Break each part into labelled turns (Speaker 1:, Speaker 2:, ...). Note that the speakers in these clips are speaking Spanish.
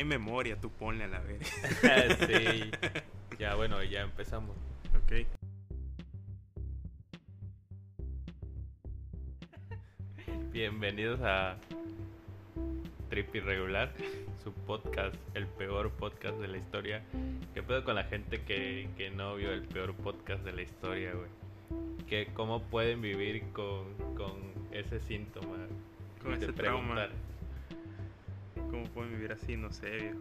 Speaker 1: hay memoria, tú ponle a la vez.
Speaker 2: sí. Ya, bueno, ya empezamos.
Speaker 1: ok.
Speaker 2: Bienvenidos a Trip Irregular, su podcast, el peor podcast de la historia. ¿Qué pedo con la gente que, que no vio el peor podcast de la historia, güey? ¿Cómo pueden vivir con, con ese síntoma?
Speaker 1: Con ese trauma. ¿Cómo pueden vivir así? No sé, viejo.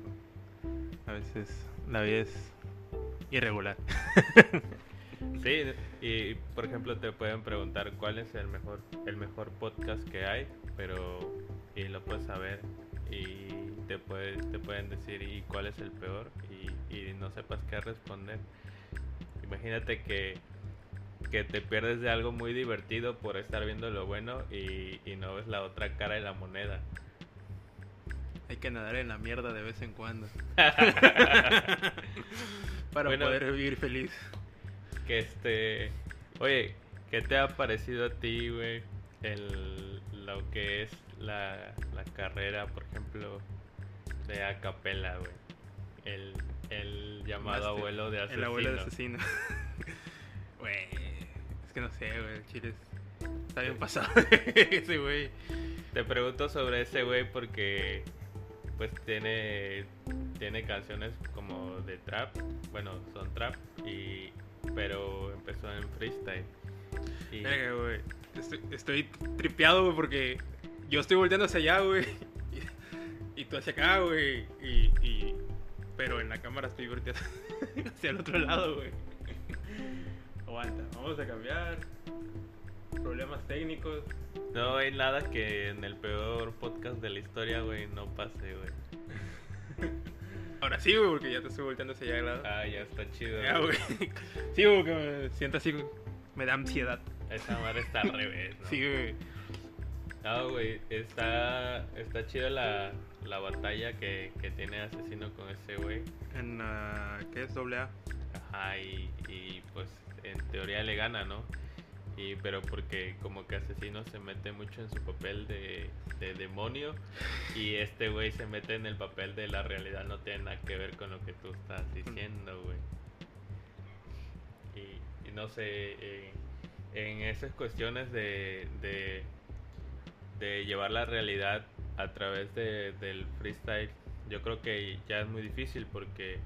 Speaker 1: A veces la vida es irregular.
Speaker 2: Sí, y por ejemplo te pueden preguntar cuál es el mejor el mejor podcast que hay, pero y lo puedes saber y te puede- te pueden decir y cuál es el peor y, y no sepas qué responder. Imagínate que que te pierdes de algo muy divertido por estar viendo lo bueno y, y no ves la otra cara de la moneda.
Speaker 1: Hay que nadar en la mierda de vez en cuando. Para
Speaker 2: Bueno.
Speaker 1: poder vivir feliz.
Speaker 2: que este oye qué te ha parecido a ti güey el lo que es la, la carrera por ejemplo de acapella güey el, el llamado abuelo de asesino
Speaker 1: El abuelo de asesino. Güey. Es que no sé, güey. El chile es- está bien pasado. Ese güey.
Speaker 2: te pregunto sobre ese güey porque pues tiene tiene canciones como de trap bueno son trap y pero empezó en freestyle y
Speaker 1: güey. Estoy, estoy tripeado, güey, porque yo estoy volteando hacia allá, güey. Y, y tú hacia acá, güey. Y, y- Pero en la cámara estoy volteando hacia el otro lado, güey. Aguanta, vamos a cambiar. Problemas técnicos.
Speaker 2: No hay nada que en el peor podcast de la historia, güey, no pase, güey.
Speaker 1: Ahora sí, güey, porque ya te estoy volteando hacia allá al lado.
Speaker 2: Ah, ya está chido.
Speaker 1: Ya,
Speaker 2: güey.
Speaker 1: Sí, güey, que me siento así, güey. Me da ansiedad.
Speaker 2: Esa madre está al revés, ¿no?
Speaker 1: Sí, güey.
Speaker 2: No, güey, está, está chida la, la batalla que, que tiene Asesino con ese güey.
Speaker 1: En, ah, ¿qué es doble A?
Speaker 2: Ajá, y, y pues en teoría le gana, ¿no? Y, pero porque como que Asesino se mete mucho en su papel de, de demonio y este güey se mete en el papel de la realidad, no tiene nada que ver con lo que tú estás diciendo, güey. Y, y no sé, eh, en esas cuestiones de, de, de llevar la realidad a través de, del freestyle, yo creo que ya es muy difícil porque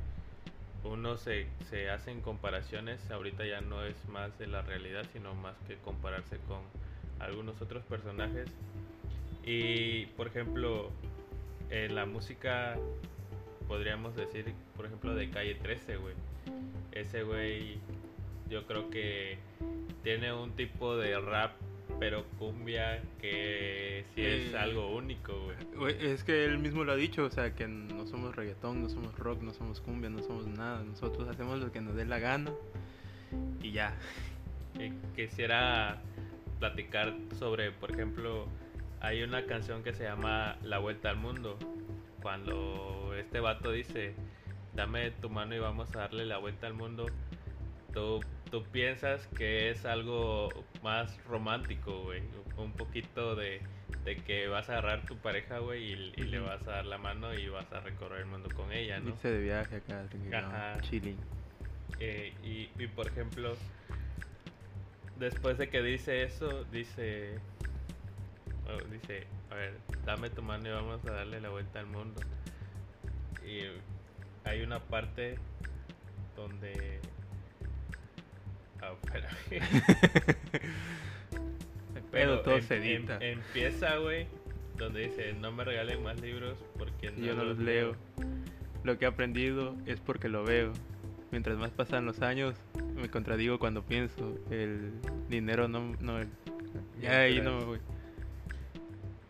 Speaker 2: uno se, se hace en comparaciones, ahorita ya no es más de la realidad, sino más que compararse con algunos otros personajes. Y por ejemplo, en la música podríamos decir, por ejemplo, de Calle 13, güey. Ese güey yo creo que tiene un tipo de rap, pero cumbia que sí es
Speaker 1: Eh,
Speaker 2: algo único, güey.
Speaker 1: Es que él mismo lo ha dicho, o sea, que no somos reggaetón, no somos rock, no somos cumbia, no somos nada. Nosotros hacemos lo que nos dé la gana y ya.
Speaker 2: Eh, quisiera platicar sobre, por ejemplo, hay una canción que se llama La Vuelta al Mundo. Cuando este vato dice, dame tu mano y vamos a darle la vuelta al mundo, tú, tú piensas que es algo más romántico, güey. Un poquito de, de que vas a agarrar tu pareja, güey, y, y le vas a dar la mano y vas a recorrer el mundo con ella, ¿no?
Speaker 1: Irse de viaje acá,
Speaker 2: Ajá.
Speaker 1: chilling.
Speaker 2: Eh, y, y, por ejemplo, después de que dice eso, dice, oh, dice, a ver, dame tu mano y vamos a darle la vuelta al mundo. Y hay una parte donde... Ah.
Speaker 1: Pero todo
Speaker 2: em-
Speaker 1: se
Speaker 2: em-
Speaker 1: edita.
Speaker 2: empieza, güey, donde dice, no me regalen más libros porque
Speaker 1: Y yo no los leo. Lo que he aprendido es porque lo veo. Mientras más pasan los años, me contradigo cuando pienso. El dinero no... no ya ahí no me voy.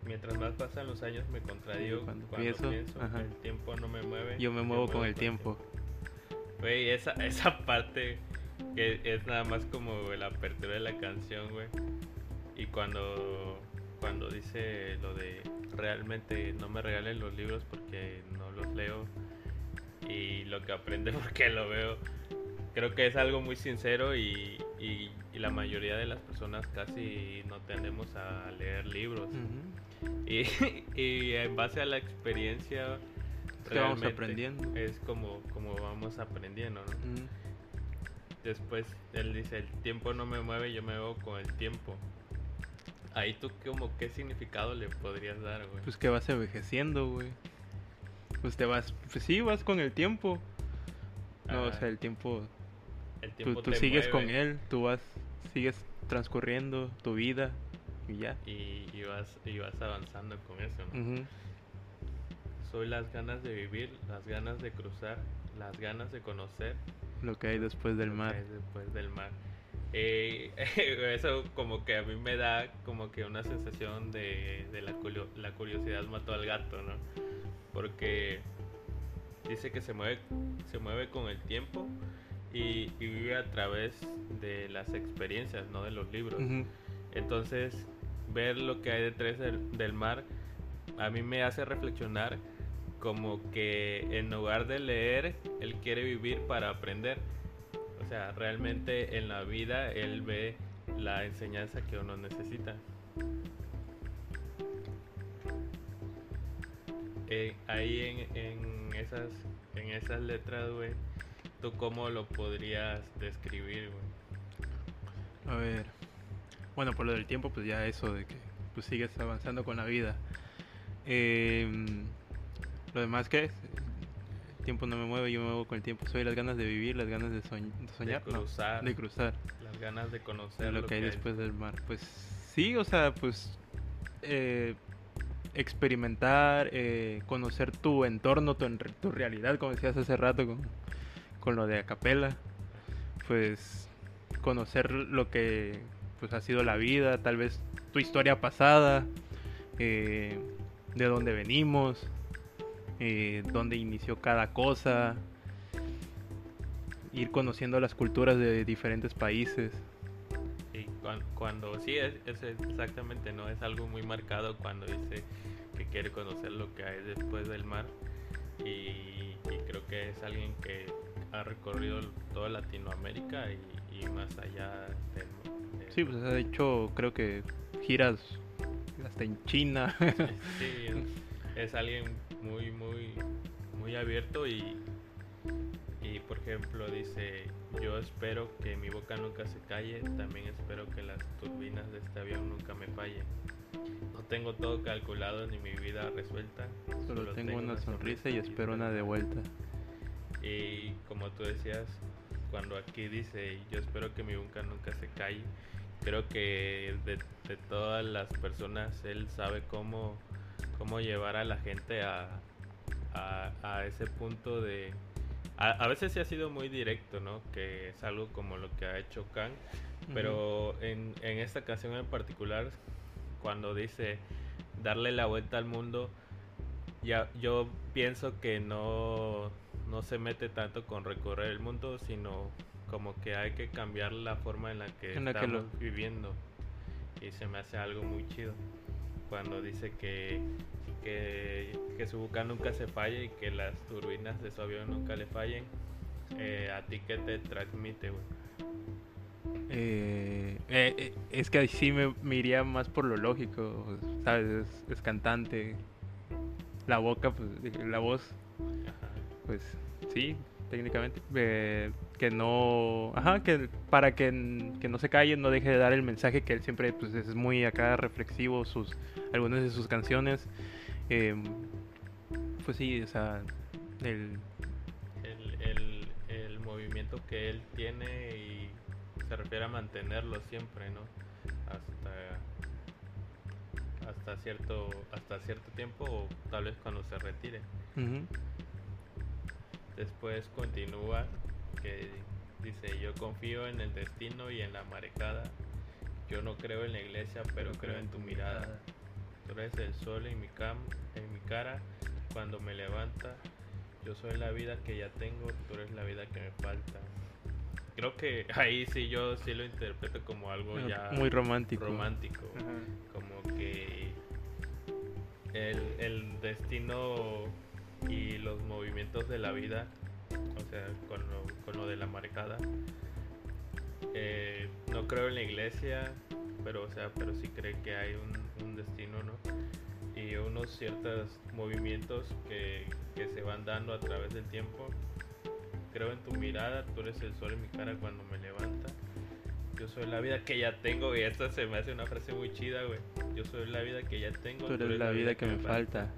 Speaker 2: Mientras más pasan los años me contradigo
Speaker 1: Cuando
Speaker 2: cuando,
Speaker 1: pienso,
Speaker 2: el tiempo no me mueve.
Speaker 1: Yo me muevo con el tiempo.
Speaker 2: Güey, esa, esa parte que es nada más como la apertura de la canción, güey. Y cuando, cuando dice lo de realmente no me regalen los libros porque no los leo y lo que aprende porque lo veo, creo que es algo muy sincero y, y- y la mayoría de las personas casi no tendemos a leer libros. Y, y en base a la experiencia
Speaker 1: Es que vamos aprendiendo.
Speaker 2: Es como, como vamos aprendiendo, ¿no? Después él dice, el tiempo no me mueve, yo me muevo con el tiempo. Ahí tú como qué significado le podrías dar, güey.
Speaker 1: Pues que vas envejeciendo, güey. Pues te vas, pues sí, vas con el tiempo. No, o sea, el tiempo,
Speaker 2: el tiempo
Speaker 1: tú
Speaker 2: te
Speaker 1: sigues
Speaker 2: mueve
Speaker 1: con él, tú vas, sigues transcurriendo tu vida y ya.
Speaker 2: Y, y vas, y vas avanzando con eso, ¿no? Soy las ganas de vivir, las ganas de cruzar, las ganas de conocer.
Speaker 1: Lo que hay después del
Speaker 2: lo que
Speaker 1: mar.
Speaker 2: hay después del mar. Eh, eso como que a mí me da como que una sensación de, de la, la curiosidad mató al gato, ¿no? Porque dice que se mueve, se mueve con el tiempo y, y vive a través de las experiencias, no de los libros.
Speaker 1: Ujú.
Speaker 2: Entonces, ver lo que hay detrás del, del mar a mí me hace reflexionar como que en lugar de leer, él quiere vivir para aprender. O sea, realmente en la vida él ve la enseñanza que uno necesita. Eh, ahí en, en esas en esas letras, güey, ¿tú cómo lo podrías describir, güey?
Speaker 1: A ver. Bueno, por lo del tiempo, pues ya eso de que pues sigues avanzando con la vida. Em, lo demás que es, el tiempo no me mueve, yo me muevo con el tiempo. Soy las ganas de vivir, las ganas de, soñ- de soñar,
Speaker 2: de
Speaker 1: no,
Speaker 2: cruzar,
Speaker 1: de cruzar,
Speaker 2: las ganas de conocer
Speaker 1: de lo que hay después del mar. Pues sí, o sea, pues eh, experimentar, eh, conocer tu entorno, tu, tu realidad, como decías hace rato con, con lo de acapela, pues conocer lo que pues ha sido la vida, tal vez tu historia pasada, eh, de dónde venimos, eh, dónde inició cada cosa, ir conociendo las culturas de diferentes países.
Speaker 2: Y cuan- cuando, sí, es, es exactamente, ¿no? Es algo muy marcado cuando dice que quiere conocer lo que hay después del mar. Y, y creo que es alguien que ha recorrido toda Latinoamérica y, y más allá del de-
Speaker 1: Sí, pues ha hecho creo que giras hasta en China.
Speaker 2: Sí, es, alguien muy, muy, muy abierto y, y, por ejemplo, dice, yo espero que mi boca nunca se calle, también espero que las turbinas de este avión nunca me fallen. No tengo todo calculado ni mi vida resuelta.
Speaker 1: Solo tengo una sonrisa y espero una de vuelta.
Speaker 2: Y como tú decías, cuando aquí dice, yo espero que mi boca nunca se calle, creo que de, de todas las personas él sabe cómo, cómo llevar a la gente a, a, a ese punto de... A, a veces sí ha sido muy directo, ¿no? Que es algo como lo que ha hecho Kang, pero en, en esta canción en particular, cuando dice darle la vuelta al mundo, ya yo pienso que no, no se mete tanto con recorrer el mundo, sino como que hay que cambiar la forma en la que
Speaker 1: En la que
Speaker 2: estamos
Speaker 1: lo-
Speaker 2: viviendo. Y se me hace algo muy chido. Cuando dice que, que, que su boca nunca se falle y que las turbinas de su avión nunca le fallen. Eh, ¿A ti qué te transmite, güey?
Speaker 1: Eh, eh, eh, es que sí me, me iría más por lo lógico, ¿sabes? Es, es cantante. La boca, pues, la voz,
Speaker 2: Ajá.
Speaker 1: pues sí, técnicamente. eh, que no. Ajá, que para que, que no se calle, no deje de dar el mensaje que él siempre pues, es muy acá reflexivo, sus algunas de sus canciones. eh, pues sí, o sea, el,
Speaker 2: el, el, el movimiento que él tiene y se refiere a mantenerlo siempre, ¿no? Hasta hasta cierto hasta cierto tiempo o tal vez cuando se retire. Después continúa que dice, "Yo confío en el destino y en la marejada. Yo no creo en la iglesia, pero creo en tu mirada. Tú eres el sol en mi cam en mi cara cuando me levanta. Yo soy la vida que ya tengo, tú eres la vida que me falta. Creo que ahí sí yo sí lo interpreto como algo ya
Speaker 1: muy romántico.
Speaker 2: romántico.
Speaker 1: Ajá.
Speaker 2: Como que el, el destino y los movimientos de la vida, o sea, con lo, con lo de la marcada. eh, no creo en la iglesia, pero o sea, pero sí cree que hay un, un destino, ¿no? Y unos ciertos movimientos que, que se van dando a través del tiempo. Creo en tu mirada, tú eres el sol en mi cara cuando me levanta. Yo soy la vida que ya tengo, y esta se me hace una frase muy chida, güey. Yo soy la vida que ya tengo.
Speaker 1: Tú eres la vida que me falta.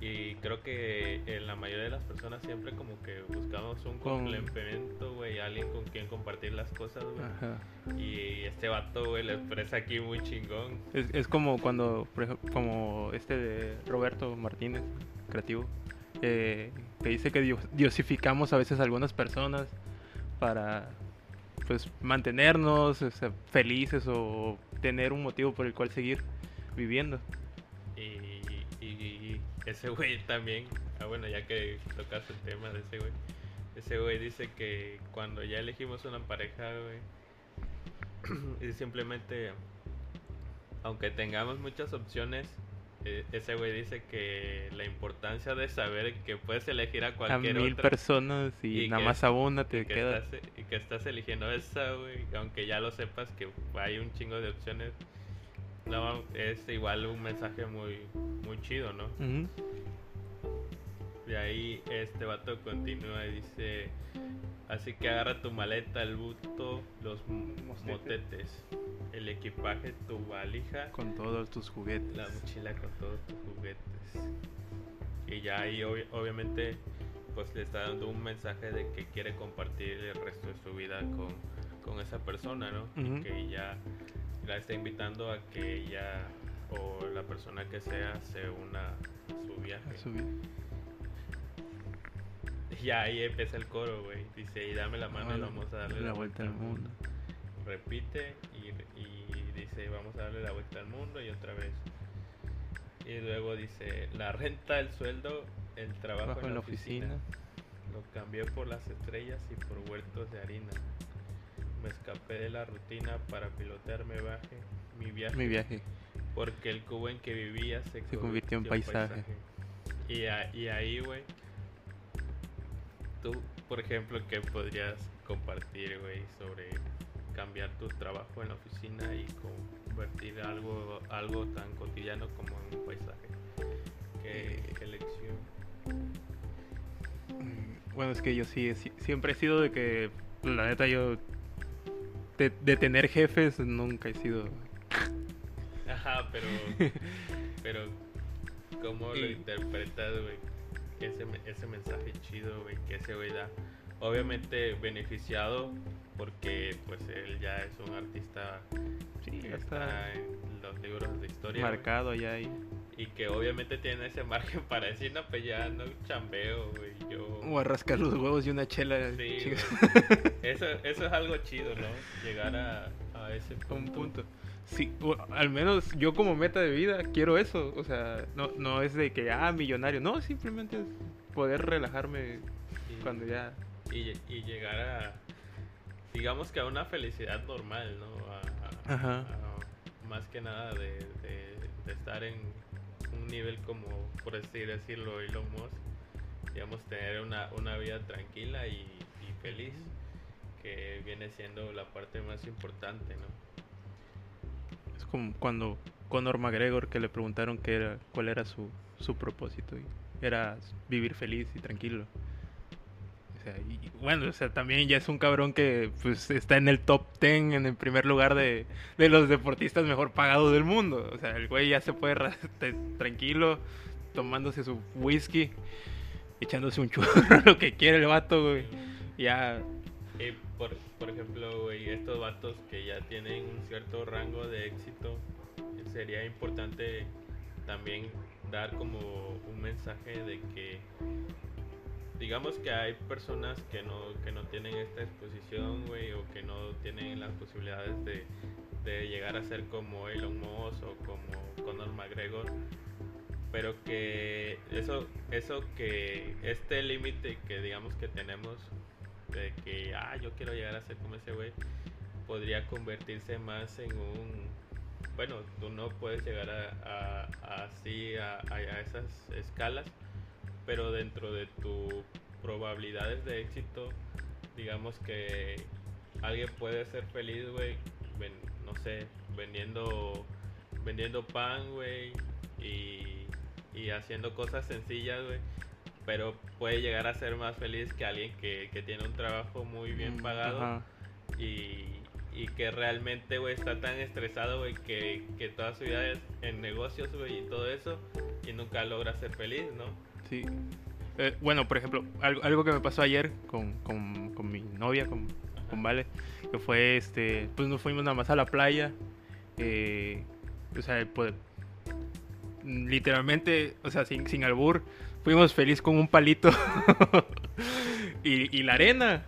Speaker 2: Y creo que en la mayoría de las personas siempre como que buscamos un
Speaker 1: Con-
Speaker 2: complemento, güey, alguien con quien compartir las cosas, güey. Y este vato, güey, lo expresa aquí muy chingón.
Speaker 1: Es, es como cuando, por ejemplo, como este de Roberto Martínez, creativo, eh, que dice que dios- diosificamos a veces a algunas personas para pues mantenernos o sea, felices o tener un motivo por el cual seguir viviendo.
Speaker 2: Y ese güey también, ah, bueno, ya que tocas el tema de ese güey, ese güey dice que cuando ya elegimos una pareja, güey, y simplemente, aunque tengamos muchas opciones, eh, ese güey dice que la importancia de saber que puedes elegir a
Speaker 1: A
Speaker 2: cualquier
Speaker 1: mil
Speaker 2: otra.
Speaker 1: personas y,
Speaker 2: y
Speaker 1: nada
Speaker 2: que-
Speaker 1: más a una
Speaker 2: y
Speaker 1: te
Speaker 2: que,
Speaker 1: queda.
Speaker 2: estás, y que estás eligiendo esa, güey, aunque ya lo sepas que hay un chingo de opciones, no, es igual un mensaje muy, muy chido, ¿no? De ahí este vato continúa y dice, así que agarra tu maleta, el busto, los
Speaker 1: Mostete.
Speaker 2: motetes, el equipaje, tu valija,
Speaker 1: Con todos tus juguetes.
Speaker 2: la mochila con todos tus juguetes. Y ya ahí obvi- obviamente pues le está dando un mensaje de que quiere compartir el resto de su vida con, con esa persona, ¿no? Y que ya la está invitando a que ella o la persona que sea se una a su viaje.
Speaker 1: a su vida.
Speaker 2: Y ahí empieza el coro, güey. Dice, y dame la mano y vamos a darle
Speaker 1: la vuelta al mundo.
Speaker 2: Repite y, y dice, vamos a darle la vuelta al mundo y otra vez. Y luego dice, la renta, el sueldo, el trabajo
Speaker 1: Trabajo
Speaker 2: en la oficina. Lo cambié por las estrellas y por huertos de harina. Me escapé de la rutina para pilotearme baje mi viaje.
Speaker 1: Mi viaje.
Speaker 2: Porque el cubo en que vivía se,
Speaker 1: Se convirtió en paisaje.
Speaker 2: Y, a- y ahí, güey, tú, por ejemplo, ¿qué podrías compartir, güey, sobre cambiar tu trabajo en la oficina y convertir algo, algo tan cotidiano como en un paisaje? ¿Qué,
Speaker 1: Eh,
Speaker 2: qué lección?
Speaker 1: Mm, Bueno, es que yo sí- siempre he sido de que, la neta, yo de, de tener jefes nunca he sido.
Speaker 2: Ajá, pero, pero, ¿cómo lo interpretas, güey? Ese, ese mensaje chido, güey, que ese güey da. Obviamente beneficiado porque, pues, él ya es un artista
Speaker 1: Sí,
Speaker 2: que
Speaker 1: ya
Speaker 2: está
Speaker 1: está
Speaker 2: en los libros de historia.
Speaker 1: marcado ya ahí.
Speaker 2: Y que obviamente tiene ese margen para decir, no, pues ya no chambeo, güey. Yo.
Speaker 1: O a rascar los huevos y una chela.
Speaker 2: Sí, eso, eso es algo chido, ¿no? Llegar a, a ese
Speaker 1: a un
Speaker 2: punto.
Speaker 1: punto. Sí, al menos yo como meta de vida quiero eso. O sea, no, no es de que, ah, millonario. No, simplemente es poder relajarme
Speaker 2: Y-
Speaker 1: cuando ya.
Speaker 2: y, y llegar a, digamos que a una felicidad normal, ¿no? A- a-
Speaker 1: Ajá.
Speaker 2: más que nada de, de- de estar en un nivel como, por así decirlo, Elon Musk, digamos, tener una, una vida tranquila y, y feliz, que viene siendo la parte más importante, ¿no?
Speaker 1: Es como cuando Conor McGregor que le preguntaron qué era, cuál era su, su propósito. Y era vivir feliz y tranquilo. O sea, y bueno, o sea, también ya es un cabrón que pues está en el top 10, en el primer lugar de, de los deportistas mejor pagados del mundo. O sea, el güey ya se puede tranquilo, tomándose su whisky, echándose un churro, lo que quiere el vato, güey. Ya,
Speaker 2: por, por ejemplo, güey, estos vatos que ya tienen un cierto rango de éxito, sería importante también dar como un mensaje de que, digamos que hay personas que no, que no tienen esta exposición, güey, o que no tienen las posibilidades de, de llegar a ser como Elon Musk o como Conor McGregor, pero que eso, eso que este límite que digamos que tenemos de que, ah, yo quiero llegar a ser como ese güey, podría convertirse más en un, bueno, tú no puedes llegar a, así, a- a esas escalas, pero dentro de tus probabilidades de éxito, digamos que alguien puede ser feliz, güey, no sé, vendiendo, vendiendo pan, güey, y y haciendo cosas sencillas, güey. Pero puede llegar a ser más feliz que alguien que, que tiene un trabajo muy bien
Speaker 1: Mm,
Speaker 2: pagado
Speaker 1: ajá.
Speaker 2: y, y que realmente, güey, está tan estresado, güey, que, que toda su vida es en negocios, güey, y todo eso, y nunca logra ser feliz, ¿no?
Speaker 1: Sí. Eh, bueno, por ejemplo, algo, algo que me pasó ayer con, con, con mi novia, con, con Vale, que fue este, pues nos fuimos nada más a la playa. eh, o sea, pues literalmente, o sea, sin, sin albur, fuimos feliz con un palito y, la arena.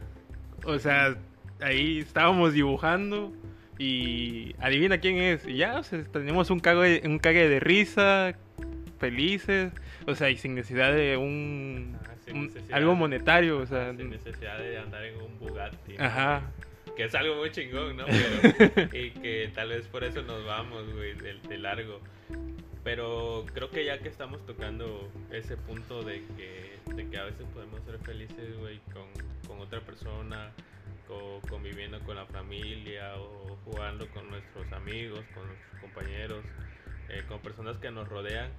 Speaker 1: O sea, ahí estábamos dibujando y adivina quién es. Y ya, o sea, tenemos un cague, un cague de risa, felices, o sea, y sin necesidad de un,
Speaker 2: Ah, sin
Speaker 1: un-
Speaker 2: necesidad.
Speaker 1: algo monetario, o sea,
Speaker 2: Sin necesidad de andar en un Bugatti. ¿no?
Speaker 1: ajá,
Speaker 2: Que es algo muy chingón, ¿no? Pero, y que tal vez por eso nos vamos, güey, de, de largo. Pero creo que ya que estamos tocando ese punto de que, de que a veces podemos ser felices, güey, con, con otra persona, co- conviviendo con la familia o jugando con nuestros amigos, con nuestros compañeros, eh, con personas que nos rodean,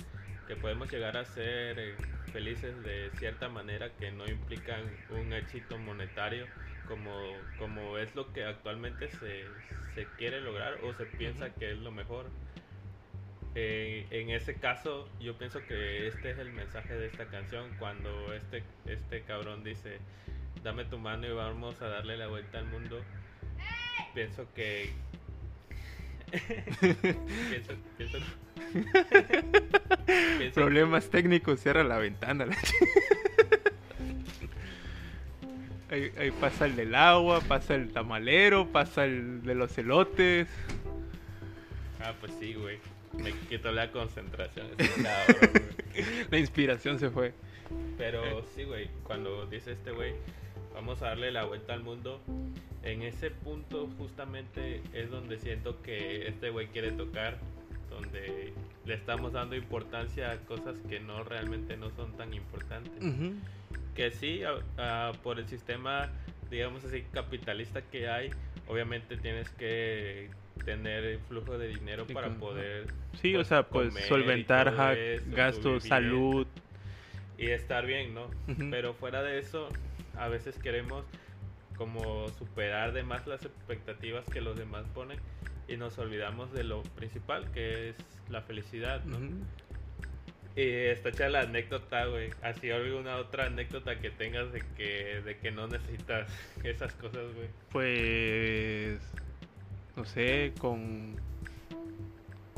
Speaker 2: que podemos llegar a ser eh, felices de cierta manera que no implican un éxito monetario como, como es lo que actualmente se, se quiere lograr o se piensa
Speaker 1: Ujú.
Speaker 2: que es lo mejor. Eh, en ese caso, yo pienso que este es el mensaje de esta canción. Cuando este, este cabrón dice, dame tu mano y vamos a darle la vuelta al mundo, pienso que...
Speaker 1: problemas técnicos, cierra la ventana. la Ahí, ahí pasa el del agua, pasa el tamalero, pasa el de los elotes.
Speaker 2: Ah, pues sí, güey. Me quitó la concentración.
Speaker 1: La inspiración se fue.
Speaker 2: Pero sí, güey, cuando dice este güey, vamos a darle la vuelta al mundo, en ese punto justamente es donde siento que este güey quiere tocar, donde le estamos dando importancia a cosas que no realmente no son tan importantes.
Speaker 1: Ujú.
Speaker 2: Que sí, a- a- por el sistema, digamos así, capitalista que hay, obviamente tienes que tener flujo de dinero
Speaker 1: Sí,
Speaker 2: para poder
Speaker 1: Sí, o
Speaker 2: pues,
Speaker 1: sea, pues solventar gastos, salud.
Speaker 2: y estar bien, ¿no?
Speaker 1: Ujú.
Speaker 2: Pero fuera de eso, a veces queremos como superar de más las expectativas que los demás ponen y nos olvidamos de lo principal que es la felicidad, ¿no? Y está hecha la anécdota, güey. Así alguna otra anécdota que tengas de que, de que no necesitas esas cosas, güey.
Speaker 1: Pues. No sé, con.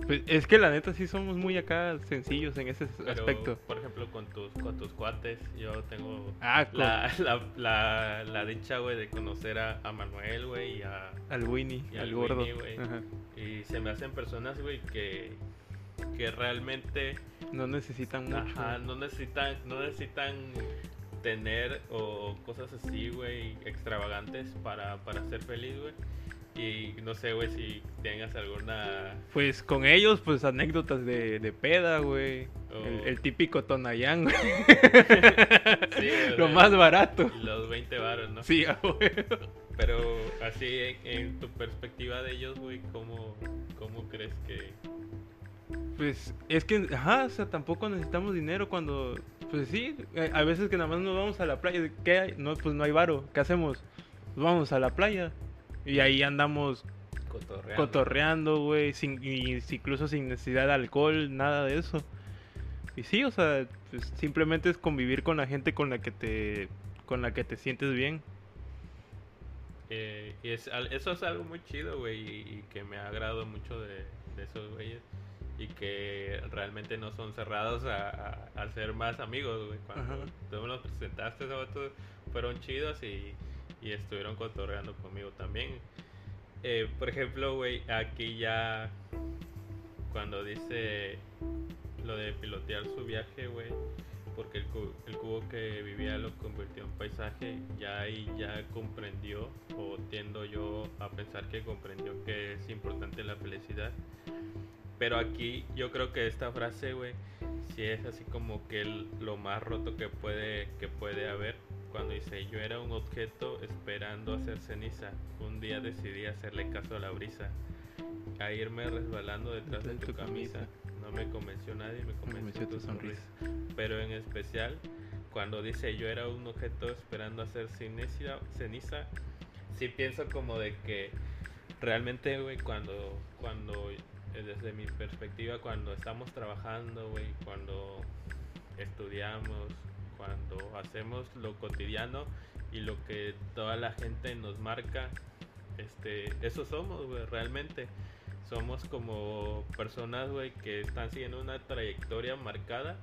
Speaker 1: Pues es que la neta sí somos muy acá sencillos en ese
Speaker 2: Pero,
Speaker 1: aspecto.
Speaker 2: por ejemplo, con tus, con tus cuates, yo tengo
Speaker 1: Ah,
Speaker 2: la, la, la, la dicha, güey, de conocer a, a Manuel, güey, y a,
Speaker 1: al Winnie,
Speaker 2: y
Speaker 1: al
Speaker 2: al
Speaker 1: gordo.
Speaker 2: Winnie. Y se me hacen personas, güey, que, que realmente
Speaker 1: No necesitan mucho.
Speaker 2: ajá, no necesitan, no necesitan tener o cosas así, güey, extravagantes para, para ser feliz, güey. Y no sé, güey, si tengas alguna...
Speaker 1: Pues con ellos, pues anécdotas de, de peda, güey.
Speaker 2: Oh.
Speaker 1: El, el típico Tonayán, güey.
Speaker 2: Sí,
Speaker 1: Lo más barato.
Speaker 2: Los 20 varos, ¿no?
Speaker 1: Sí, ah, güey.
Speaker 2: Pero así, en, en tu perspectiva de ellos, güey, ¿cómo, ¿cómo crees que...?
Speaker 1: Pues es que, ajá, o sea, tampoco necesitamos dinero cuando, pues sí, eh, a veces que nada más nos vamos a la playa, ¿qué hay? No, pues no hay varo, ¿qué hacemos? Pues vamos a la playa y ahí andamos
Speaker 2: Cotorreando.
Speaker 1: cotorreando, güey, sin, y incluso sin necesidad de alcohol, nada de eso. Y sí, o sea, pues simplemente es convivir con la gente con la que te, con la que te sientes bien.
Speaker 2: Eh, y es, eso es algo muy chido, güey, y, y que me ha agradado mucho de, de esos güeyes. Y que realmente no son cerrados a, a, a ser más amigos, güey. Cuando
Speaker 1: Ajá.
Speaker 2: tú me los presentaste, esos fueron chidos y, y estuvieron cotorreando conmigo también. Eh, por ejemplo, güey, aquí ya cuando dice lo de pilotear su viaje, güey, porque el, cu- el cubo que vivía lo convirtió en paisaje, ya ahí ya comprendió, o tiendo yo a pensar que comprendió que es importante la felicidad. Pero aquí yo creo que esta frase, güey, sí es así como que lo más roto que puede, que puede haber. Cuando dice, yo era un objeto esperando hacer ceniza. Un día decidí hacerle caso a la brisa. A irme resbalando detrás de tu camisa. no me convenció nadie, me convenció
Speaker 1: convenció
Speaker 2: tu
Speaker 1: tu
Speaker 2: sonrisa. Pero en especial, cuando dice yo era un objeto esperando a ser ceniza, ceniza sí pienso como de que realmente, güey, cuando, cuando, eh, desde mi perspectiva, cuando estamos trabajando, güey, cuando estudiamos, cuando hacemos lo cotidiano y lo que toda la gente nos marca, este, eso somos, güey, realmente. Somos como personas, güey, que están siguiendo una trayectoria marcada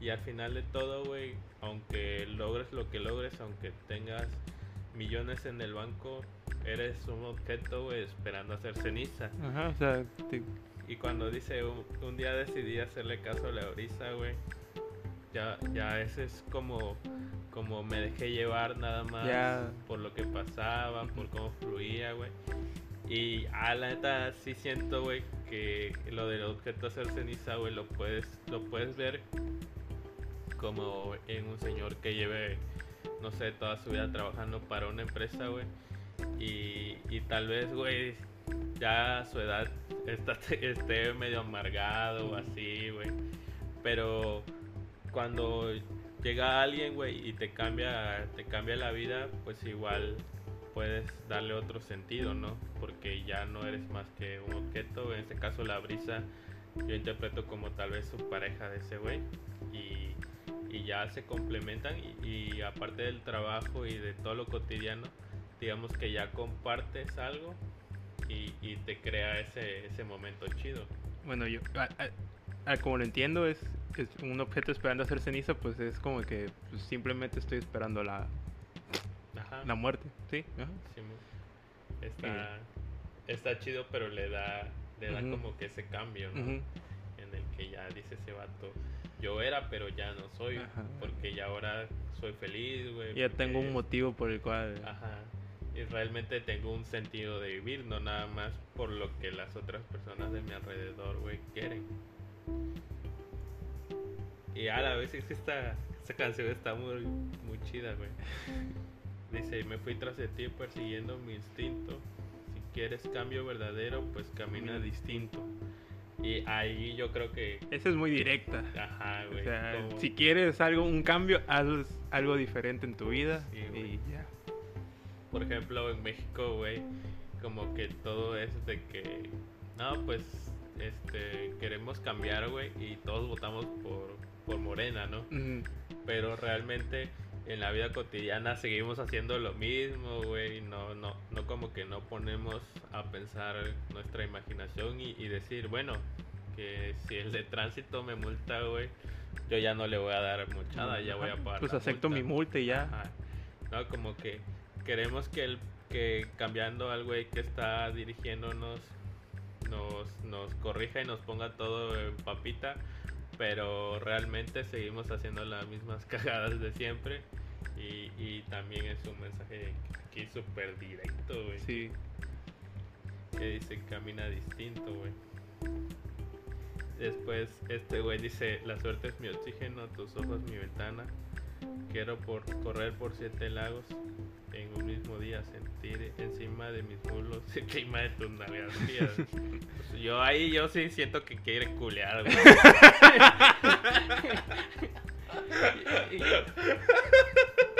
Speaker 2: y al final de todo, güey, aunque logres lo que logres, aunque tengas millones en el banco, eres un objeto, güey, esperando hacer ceniza.
Speaker 1: Ajá, o sea, te-
Speaker 2: Y cuando dice un, un día decidí hacerle caso a la brisa, güey, ya, ya ese es como, como me dejé llevar nada más por lo que pasaba, por cómo fluía, güey. Y a la neta sí siento, güey, que lo del objeto hacer ceniza, güey, lo puedes, lo puedes ver como en un señor que lleve, no sé, toda su vida trabajando para una empresa, güey. Y, y tal vez, güey, ya a su edad está, esté medio amargado o así, güey. Pero cuando llega alguien, güey, y te cambia, te cambia la vida, pues igual puedes darle otro sentido, ¿no? Porque ya no eres más que un objeto. En este caso, la brisa, yo interpreto como tal vez su pareja de ese güey. Y, y ya se complementan. Y, aparte del trabajo y de todo lo cotidiano, digamos que ya compartes algo y, y te crea ese, ese momento chido.
Speaker 1: bueno, yo, a- a- como lo entiendo, es un objeto esperando hacer ceniza, pues es como que pues, simplemente estoy esperando la,
Speaker 2: Ajá.
Speaker 1: la muerte, ¿sí? Ajá.
Speaker 2: Sí, mo- está, está chido, pero le da, le da como que ese cambio. En el que ya dice ese vato, yo era, pero ya no soy,
Speaker 1: Ajá.
Speaker 2: porque ya ahora soy feliz, güey.
Speaker 1: Ya tengo un motivo por el cual...
Speaker 2: Ajá. Y realmente tengo un sentido de vivir, no nada más por lo que las otras personas de mi alrededor, güey, quieren. Y a la vez es que esta, esta canción está muy, muy chida, güey. Dice, me fui tras de ti persiguiendo mi instinto. Si quieres cambio verdadero, pues camina distinto. Y ahí yo creo que...
Speaker 1: Esa es muy directa.
Speaker 2: Ajá,
Speaker 1: O
Speaker 2: güey.
Speaker 1: sea,
Speaker 2: como-
Speaker 1: si quieres algo, un cambio, haz algo diferente en tu vida
Speaker 2: Sí,
Speaker 1: y ya.
Speaker 2: por ejemplo, en México, güey, como que todo es de que, no, pues, este, queremos cambiar, güey, y todos votamos por, por Morena, ¿no?
Speaker 1: Mm,
Speaker 2: Pero realmente en la vida cotidiana seguimos haciendo lo mismo, güey, no, no, no como que no ponemos a pensar nuestra imaginación y, y decir, bueno, que si el de tránsito me multa, güey, yo ya no le voy a dar muchada, ya voy a pagar.
Speaker 1: Pues acepto
Speaker 2: multa.
Speaker 1: mi multa y ya.
Speaker 2: Ajá. No, como que queremos que el que cambiando al güey que está dirigiéndonos nos, nos corrija y nos ponga todo en papita, pero realmente seguimos haciendo las mismas cagadas de siempre y, y también es un mensaje aquí súper directo, güey,
Speaker 1: Sí.
Speaker 2: que dice camina distinto, güey. Después este güey dice, la suerte es mi oxígeno, tus ojos mi ventana. Quiero por correr por siete lagos en un mismo día, sentir encima de mis muslos el clima de tus nalgas. Pues yo ahí yo sí siento que quiere culear, güey.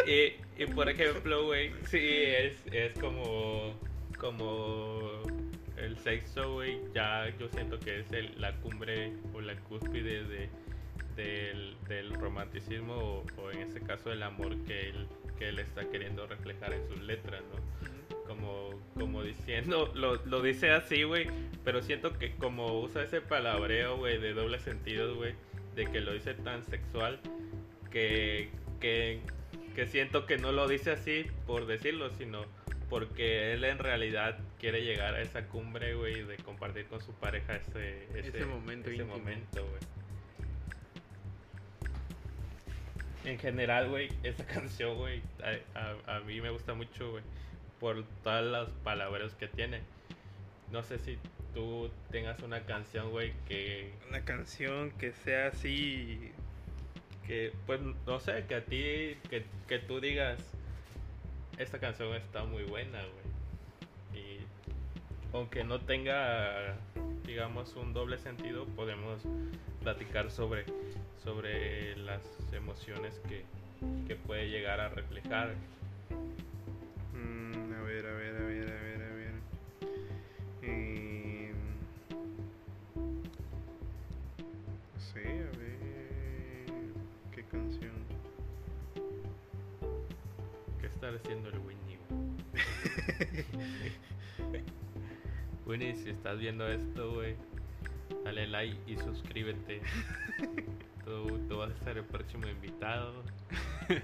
Speaker 2: y, y- y, por ejemplo, güey, sí es, es como como el sexo, güey, ya yo siento que es el- la cumbre o la cúspide de, del, del romanticismo o, o en este caso el amor que él, que él está queriendo reflejar en sus letras, ¿no? Como, como diciendo, lo, lo dice así, güey, pero siento que como usa ese palabreo, güey, de doble sentido, güey, de que lo dice tan sexual, que, que, que siento que no lo dice así por decirlo, sino porque él en realidad quiere llegar a esa cumbre, güey, de compartir con su pareja ese, ese,
Speaker 1: Ese momento
Speaker 2: ese
Speaker 1: íntimo.
Speaker 2: momento, güey. En general, güey, esa canción, güey, a, a- a mí me gusta mucho, güey, por todas las palabras que tiene. No sé si tú tengas una canción, güey, que,
Speaker 1: Una canción que sea así.
Speaker 2: que, pues, no sé, que a ti, que, que tú digas, esta canción está muy buena, güey. Aunque no tenga digamos, un doble sentido, podemos platicar sobre, sobre las emociones que, que puede llegar a reflejar.
Speaker 1: Mm, a ver, a ver, a ver, a ver, a ver. Em, no sé, a ver. ¿Qué canción?
Speaker 2: ¿Qué está haciendo el Winnie? Winnie, si estás viendo esto, güey, dale like y suscríbete. Tú, tú vas a ser el próximo invitado.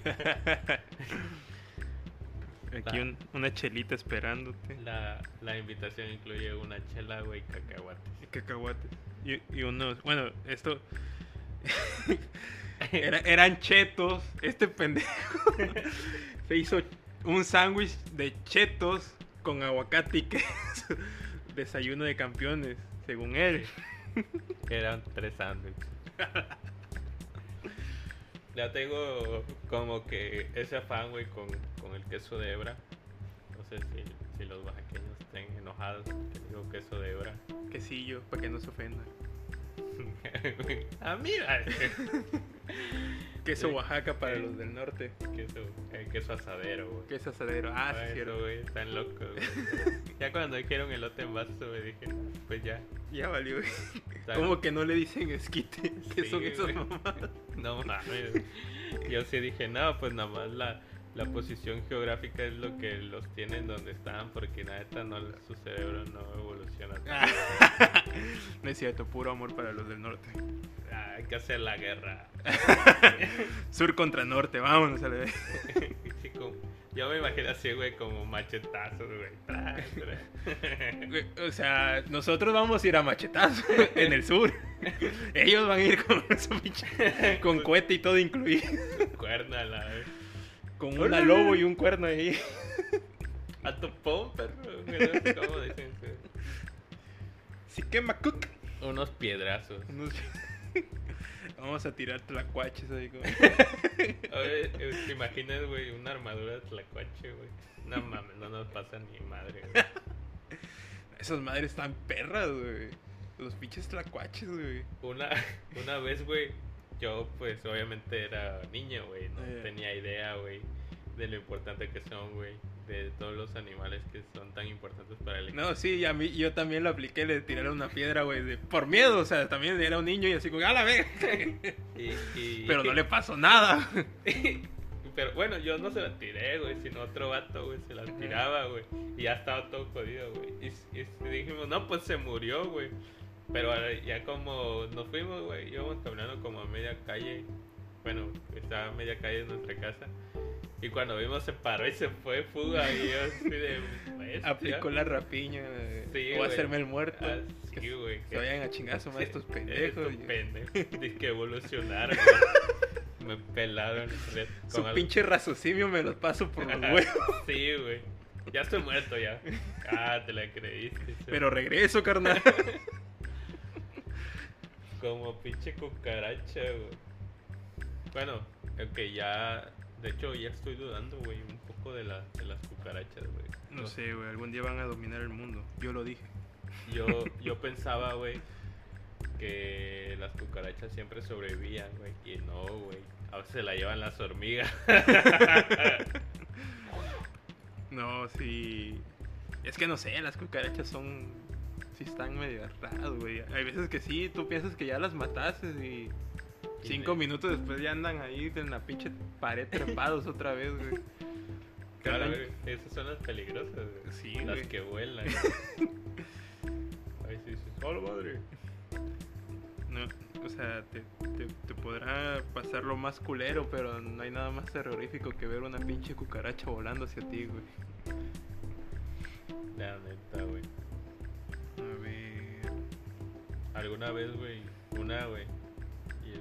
Speaker 1: Aquí un- una chelita esperándote.
Speaker 2: La, la invitación incluye una chela, güey, y cacahuates.
Speaker 1: Y cacahuates. Y, y unos. Bueno, esto. era- eran chetos. Este pendejo se hizo un sándwich de chetos con aguacate y queso. Desayuno de campeones, según él.
Speaker 2: Eran tres sándwiches. ya tengo como que ese afán, güey, con, con el queso de hebra. No sé si, si los oaxaqueños estén enojados porque digo queso de hebra.
Speaker 1: Quesillo, para que no se ofenda.
Speaker 2: ah, mira.
Speaker 1: Queso. Oaxaca para los del norte.
Speaker 2: queso, eh, queso asadero, güey.
Speaker 1: Queso asadero. Ah, sí,
Speaker 2: Ay,
Speaker 1: cierto.
Speaker 2: güey, están locos, güey. Ya cuando dijeron elote en vaso, me dije, "No, pues ya.
Speaker 1: Ya valió.
Speaker 2: Está-
Speaker 1: ¿Cómo que no le dicen esquite? ¿Qué
Speaker 2: Sí,
Speaker 1: son esas
Speaker 2: güey.
Speaker 1: mamadas?
Speaker 2: No mames. Yo sí dije, no, pues nada más la, la posición geográfica es lo que los tienen donde están, porque neta no, su cerebro no evoluciona. tanto.
Speaker 1: no es cierto, puro amor para los del norte.
Speaker 2: Ah, hay que hacer la guerra.
Speaker 1: Sur contra norte, vámonos a la vez.
Speaker 2: Como- yo me imagino así, güey, como machetazos, güey. Tra, tra.
Speaker 1: Güey, O sea, nosotros vamos a ir a machetazo en el sur. Ellos van a ir con su pinche- con cohete y todo incluido.
Speaker 2: Cuerno a la vez.
Speaker 1: Con una lobo y un cuerno ahí.
Speaker 2: A tu pom, perro. güey, ¿Cómo dicen?
Speaker 1: Sí quema cook.
Speaker 2: Unos piedrazos.
Speaker 1: Unos- Vamos a tirar tlacuaches ahí como...
Speaker 2: Oye, ¿te imaginas, güey, una armadura de tlacuache, güey? No mames, no nos pasa ni madre, güey.
Speaker 1: Esas madres están perras, güey. Los pinches tlacuaches, güey.
Speaker 2: Una, una vez, güey, yo pues obviamente era niño, güey, no
Speaker 1: Eh.
Speaker 2: tenía idea, güey, de lo importante que son, güey, de todos los animales que son tan importantes para el
Speaker 1: No, sí, a mí, yo también lo apliqué, le tiré una piedra, güey, por miedo, o sea, también era un niño y así como, ¡a la vez!
Speaker 2: Y, y-
Speaker 1: Pero no le pasó nada.
Speaker 2: Pero bueno, yo no se la tiré, güey, sino otro vato, güey, se la tiraba, güey. Y ya estaba todo jodido, güey. Y, y dijimos, no, pues se murió, güey. Pero ahora ya como nos fuimos, güey, íbamos caminando como a media calle. Bueno, estaba a media calle de nuestra casa. Y cuando vimos se paró y se fue fuga. Y yo así de...
Speaker 1: Aplicó la rapiña. eh,
Speaker 2: Sí,
Speaker 1: o hacerme el muerto.
Speaker 2: Ah, sí, güey.
Speaker 1: Se vayan a su madre estos pendejos.
Speaker 2: Estos pendejos. Dice que evolucionaron. Me pelaron. re-
Speaker 1: Su
Speaker 2: con algo-
Speaker 1: pinche raciocinio me los paso por los huevos.
Speaker 2: Sí, güey. Ya estoy muerto ya. Ah, te la creíste.
Speaker 1: Pero regreso, carnal.
Speaker 2: Como pinche cucaracha, güey. Bueno, ok, ya. De hecho, ya estoy dudando, güey, un poco de, la, de las cucarachas, güey.
Speaker 1: No sé, güey, algún día van a dominar el mundo. Yo lo dije.
Speaker 2: Yo, yo pensaba, güey, que las cucarachas siempre sobrevivían, güey. Y no, güey. A veces se la llevan las hormigas.
Speaker 1: No, sí. Es que no sé, las cucarachas son. Sí, están medio raras, güey. Hay veces que sí, tú piensas que ya las mataste y. Cinco minutos después ya andan ahí en la pinche pared trepados otra vez, güey.
Speaker 2: Claro, güey, esas son las peligrosas, güey.
Speaker 1: Sí,
Speaker 2: Las
Speaker 1: güey.
Speaker 2: que vuelan. Ay, sí, sí. ¡Hola, madre!
Speaker 1: No, o sea, te, te, te podrá pasar lo más culero, pero no hay nada más terrorífico que ver una pinche cucaracha volando hacia ti, güey.
Speaker 2: La neta, güey.
Speaker 1: A ver.
Speaker 2: Alguna vez, güey, una, güey, y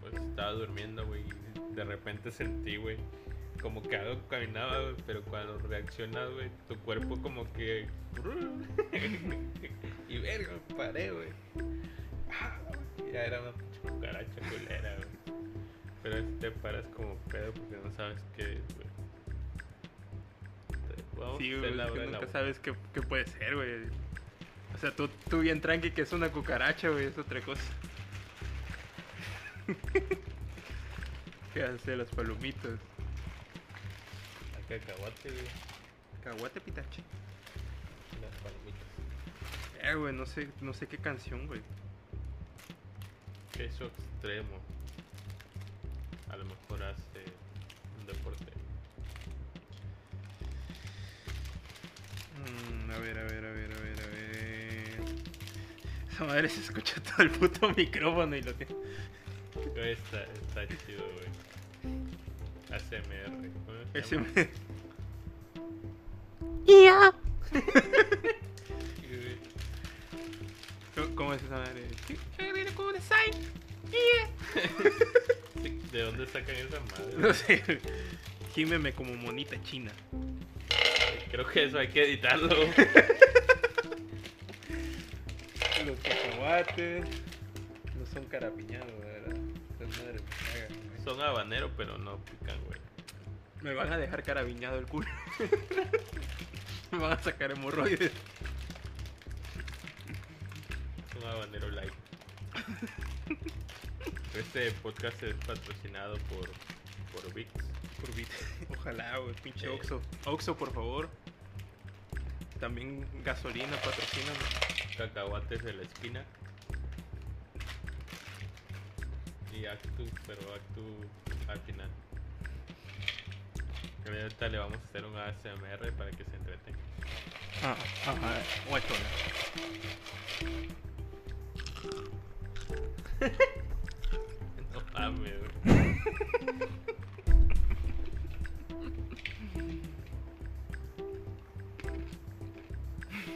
Speaker 2: pues estaba durmiendo, güey, y de repente sentí, güey, como que algo caminaba, güey, pero cuando reaccionas, güey, tu cuerpo como que... y verga, paré, güey. Ah, Ya era una cucaracha culera, güey. Pero si te paras como pedo porque no sabes qué es, güey. Vamos
Speaker 1: Sí, güey, es que
Speaker 2: la-
Speaker 1: nunca sabes qué, qué puede ser, güey. O sea, tú, tú bien tranqui que es una cucaracha, güey, es otra cosa. ¿Qué hace las palomitas?
Speaker 2: Hay cacahuate, güey.
Speaker 1: Caguate pitache.
Speaker 2: Las palomitas.
Speaker 1: Eh, güey, no sé, no sé qué canción, güey.
Speaker 2: Queso extremo. A lo mejor hace un deporte.
Speaker 1: Mm, a ver, a ver, a ver, a ver, a ver. Esa madre se escucha todo el puto micrófono y lo tiene.
Speaker 2: Güey, Está, está chido, güey. ASMR. Güey,
Speaker 1: ¿Cómo- ¿Cómo es esa madre?
Speaker 2: ¿De dónde sacan esa madre?
Speaker 1: No sé. Gímeme como monita china.
Speaker 2: Creo que eso hay que editarlo.
Speaker 1: cacahuates no son carapiñados, ¿verdad? Cagan, güey.
Speaker 2: Son habaneros, pero no pican, güey.
Speaker 1: Me van a dejar carabiñado el culo. Me van a sacar hemorroides.
Speaker 2: Un habanero light. Este podcast es patrocinado por, por Vicks.
Speaker 1: Por bit. Ojalá, güey, pinche
Speaker 2: Eh.
Speaker 1: Oxo. Oxo, por favor. También gasolina, patrocina.
Speaker 2: Cacahuates de la esquina. Y Actu, pero Actu al final. Y Ahorita le vamos a hacer un ASMR para que se entretenga.
Speaker 1: Ah, ajá. Guachola.
Speaker 2: No mames,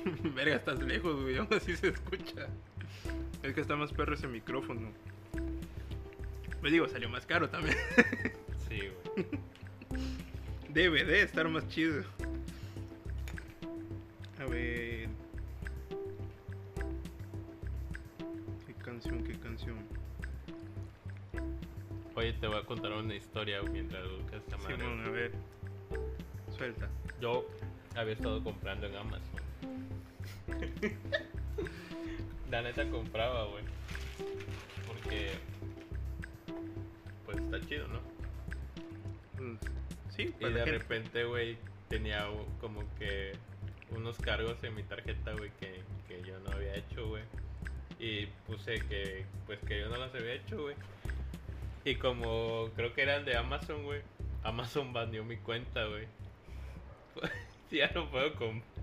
Speaker 1: Verga, estás lejos, güey. Aún así se escucha. Es que está más perro ese micrófono. Me digo, salió más caro también.
Speaker 2: Sí, güey.
Speaker 1: Debe de estar más chido. A ver. ¿Qué canción? ¿Qué canción?
Speaker 2: Oye, te voy a contar una historia mientras buscas esta madre.
Speaker 1: Simón, a ver. Suelta.
Speaker 2: Yo había estado comprando en Amazon. La neta compraba, güey. Porque. Pues está chido, ¿no?
Speaker 1: Mm, Sí,
Speaker 2: Y
Speaker 1: la
Speaker 2: de
Speaker 1: gente.
Speaker 2: repente, güey, tenía como que unos cargos en mi tarjeta, güey, que, que yo no había hecho, güey. Y puse que, pues que yo no los había hecho, güey. Y como creo que eran de Amazon, güey, Amazon baneó mi cuenta, güey. ya no puedo comprar.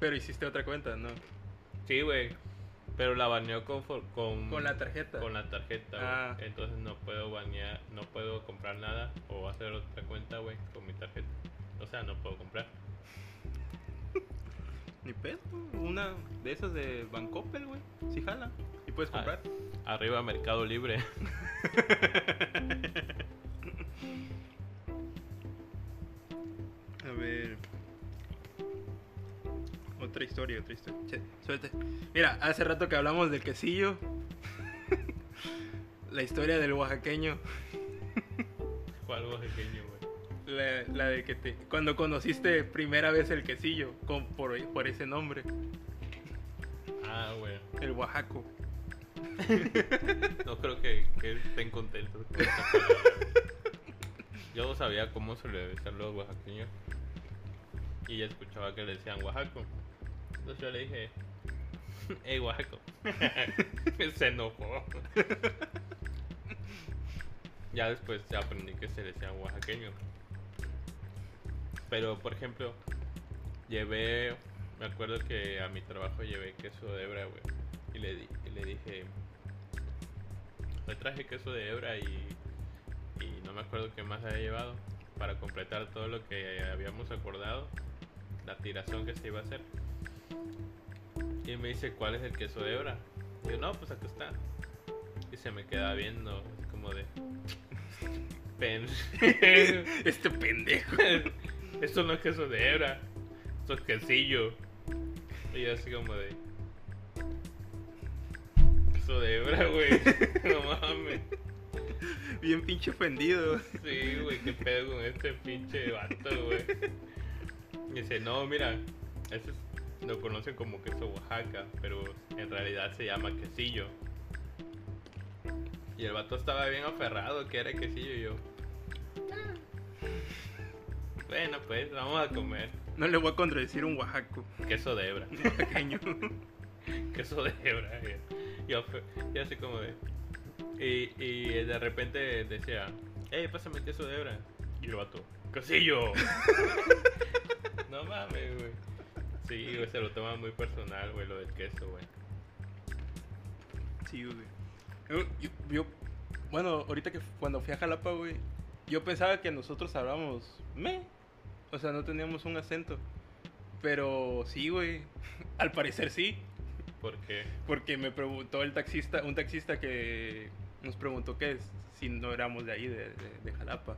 Speaker 1: Pero hiciste otra cuenta, ¿no?
Speaker 2: Sí, güey. Pero la baneó con, con,
Speaker 1: Con la tarjeta.
Speaker 2: con la tarjeta.
Speaker 1: Ah.
Speaker 2: Entonces no puedo banear, no puedo comprar nada o hacer otra cuenta, güey, con mi tarjeta. O sea, no puedo comprar.
Speaker 1: Ni pedo. Una de esas de Bancoppel, güey. Sí jala. Y puedes
Speaker 2: Ah.
Speaker 1: comprar.
Speaker 2: Arriba Mercado Libre.
Speaker 1: A ver. Otra historia, otra historia. Che, suelte. Mira, hace rato que hablamos del quesillo. la historia del oaxaqueño.
Speaker 2: Fue algo pequeño, güey.
Speaker 1: La, la de que te. Cuando conociste primera vez el quesillo. Con, por, por ese nombre.
Speaker 2: Ah, güey.
Speaker 1: El oaxaco.
Speaker 2: No creo que, que estén contentos con. Yo no sabía cómo se le decían los oaxaqueños. Y ya escuchaba que le decían oaxaco. Yo le dije, hey oaxaco. se enojó. ya después aprendí que se le decían oaxaqueño. Pero por ejemplo, llevé, me acuerdo que a mi trabajo llevé queso de hebra, güey. Y le, di- y le dije, me traje queso de hebra y, y no me acuerdo qué más había llevado para completar todo lo que habíamos acordado, la tiración que se iba a hacer. Y me dice, ¿cuál es el queso de hebra? Y yo, no, pues acá está. Y se me queda viendo, así como de... "Pen-
Speaker 1: este pendejo.
Speaker 2: Esto no es queso de hebra, esto es quesillo. Y yo así como de... Queso de hebra, güey. No mames.
Speaker 1: Bien pinche ofendido.
Speaker 2: Sí, güey, qué pedo con este pinche vato, güey. Y dice, no, mira, ese es lo conocen como queso Oaxaca, pero en realidad se llama quesillo. Y el vato estaba bien aferrado que era quesillo y yo. "Ah". Bueno, pues vamos a comer
Speaker 1: No le voy a contradecir un oaxaco
Speaker 2: queso de hebra.
Speaker 1: pequeño.
Speaker 2: queso de hebra. Y yo, fue- y así como de. Y, y de repente decía, hey, pásame queso de hebra. Y el vato, quesillo. no mames, güey. Sí, güey, se lo toma muy personal, güey, lo del queso, güey.
Speaker 1: Sí, güey. Yo, yo- yo- bueno, ahorita que cuando fui a Jalapa, güey, yo pensaba que nosotros hablábamos me. O sea, no teníamos un acento. Pero sí, güey. Al parecer sí.
Speaker 2: Porque,
Speaker 1: Porque me preguntó el taxista, un taxista que nos preguntó que es, si no éramos de ahí, de, de- de Jalapa.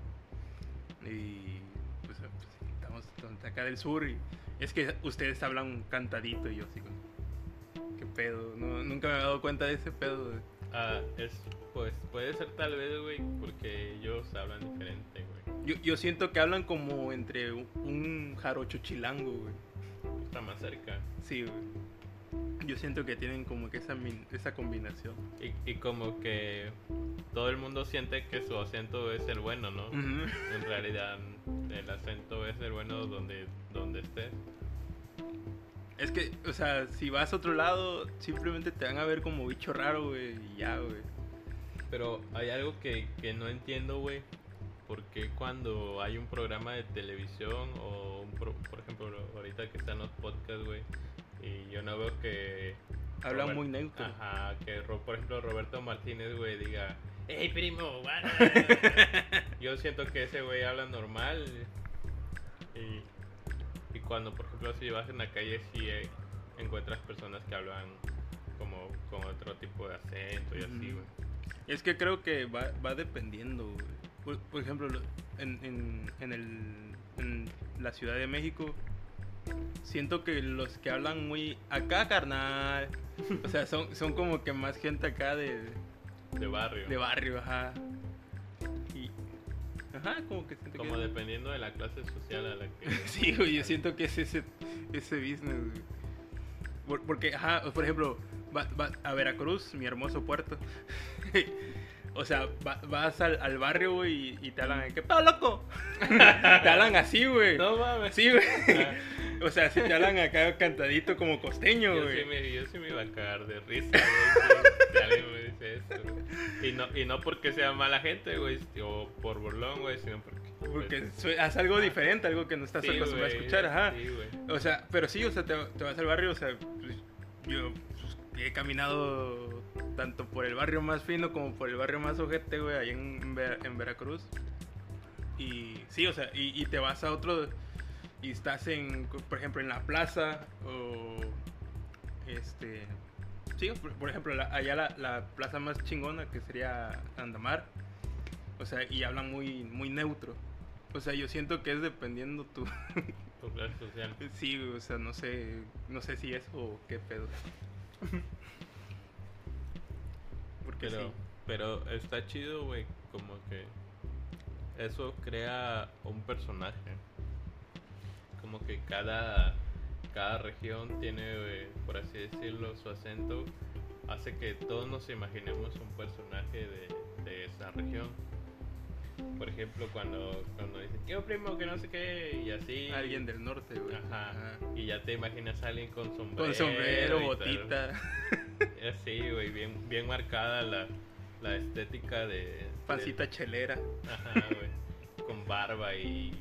Speaker 1: Y acá del sur y es que ustedes hablan cantadito y yo así como, ¿qué pedo? No, nunca me había dado cuenta de ese pedo. güey.
Speaker 2: ah, es, pues, puede ser tal vez, güey, porque ellos hablan diferente, güey.
Speaker 1: Yo, yo siento que hablan como entre un, un jarocho chilango, güey.
Speaker 2: Está más cerca.
Speaker 1: Sí, güey. Yo siento que tienen como que esa, esa combinación.
Speaker 2: Y, y como que todo el mundo siente que su acento es el bueno, ¿no? En realidad, el acento es el bueno donde, donde estés.
Speaker 1: Es que, o sea, si vas a otro lado, simplemente te van a ver como bicho raro, güey, y ya, güey.
Speaker 2: Pero hay algo que, que no entiendo, güey. ¿Por qué cuando hay un programa de televisión o, un pro- por ejemplo, ahorita que están los podcasts, güey, y yo no veo que... Robert-
Speaker 1: muy neutro.
Speaker 2: Ajá, que por ejemplo Roberto Martínez, güey, diga, ¡Hey, primo! guarda". yo siento que ese güey habla normal. Y, y cuando, por ejemplo, si vas en la calle, sí eh, encuentras personas que hablan como con otro tipo de acento y así, güey.
Speaker 1: Es que creo que va, va dependiendo, güey. Por, por ejemplo, lo- en, en, en, el, en la Ciudad de México, siento que los que hablan muy acá, carnal, o sea, son, son como que más gente acá de,
Speaker 2: De barrio.
Speaker 1: de barrio, ajá. Y, ajá, como que siento
Speaker 2: como
Speaker 1: que...
Speaker 2: dependiendo de la clase social a la que...
Speaker 1: Sí, güey, yo siento que es ese, ese business, güey. Porque, ajá, por ejemplo, va- va a Veracruz, mi hermoso puerto. o sea, va- vas al, al barrio, güey, y, y te hablan, ¿qué pedo, loco? te hablan así, güey.
Speaker 2: No mames.
Speaker 1: Sí, güey. O sea, si te hablan acá cantadito como costeño,
Speaker 2: Yo
Speaker 1: güey.
Speaker 2: sí, me, yo sí me iba a cagar de risa, güey, si, alguien me dice eso, güey. Y no, y no porque sea mala gente, güey, o por burlón, güey, sino porque...
Speaker 1: Porque
Speaker 2: pues,
Speaker 1: algo diferente, algo que no estás
Speaker 2: sí,
Speaker 1: acostumbrado a escuchar, ajá.
Speaker 2: Sí, güey.
Speaker 1: O sea, pero sí, o sea, te, te vas al barrio, o sea, pues, yo pues, he caminado tanto por el barrio más fino como por el barrio más ojete, güey, ahí en, Ver- en Veracruz. Y sí, o sea, y, y te vas a otro y estás en, por ejemplo, en la plaza o este... Sí, por, por ejemplo, la- allá la, la plaza más chingona que sería Andamar. O sea, y hablan muy, muy neutro. O sea, yo siento que es dependiendo tu,
Speaker 2: Tu clase social.
Speaker 1: Sí, o sea, no sé, no sé si eso o qué pedo. Porque
Speaker 2: Pero,
Speaker 1: sí.
Speaker 2: pero está chido, güey, como que eso crea un personaje. Como que cada, cada región tiene, eh, por así decirlo, su acento. Hace que todos nos imaginemos un personaje de, de esa región. Por ejemplo, cuando, cuando dicen, ¿qué primo? Que no sé qué, y así.
Speaker 1: Alguien del norte, güey.
Speaker 2: Ajá.
Speaker 1: Ajá.
Speaker 2: Y ya te imaginas a alguien con sombrero.
Speaker 1: Con sombrero,
Speaker 2: y
Speaker 1: botita,
Speaker 2: Así, güey, bien, bien marcada la, la estética de...
Speaker 1: pancita chelera,
Speaker 2: de- ajá, güey. Con barba y...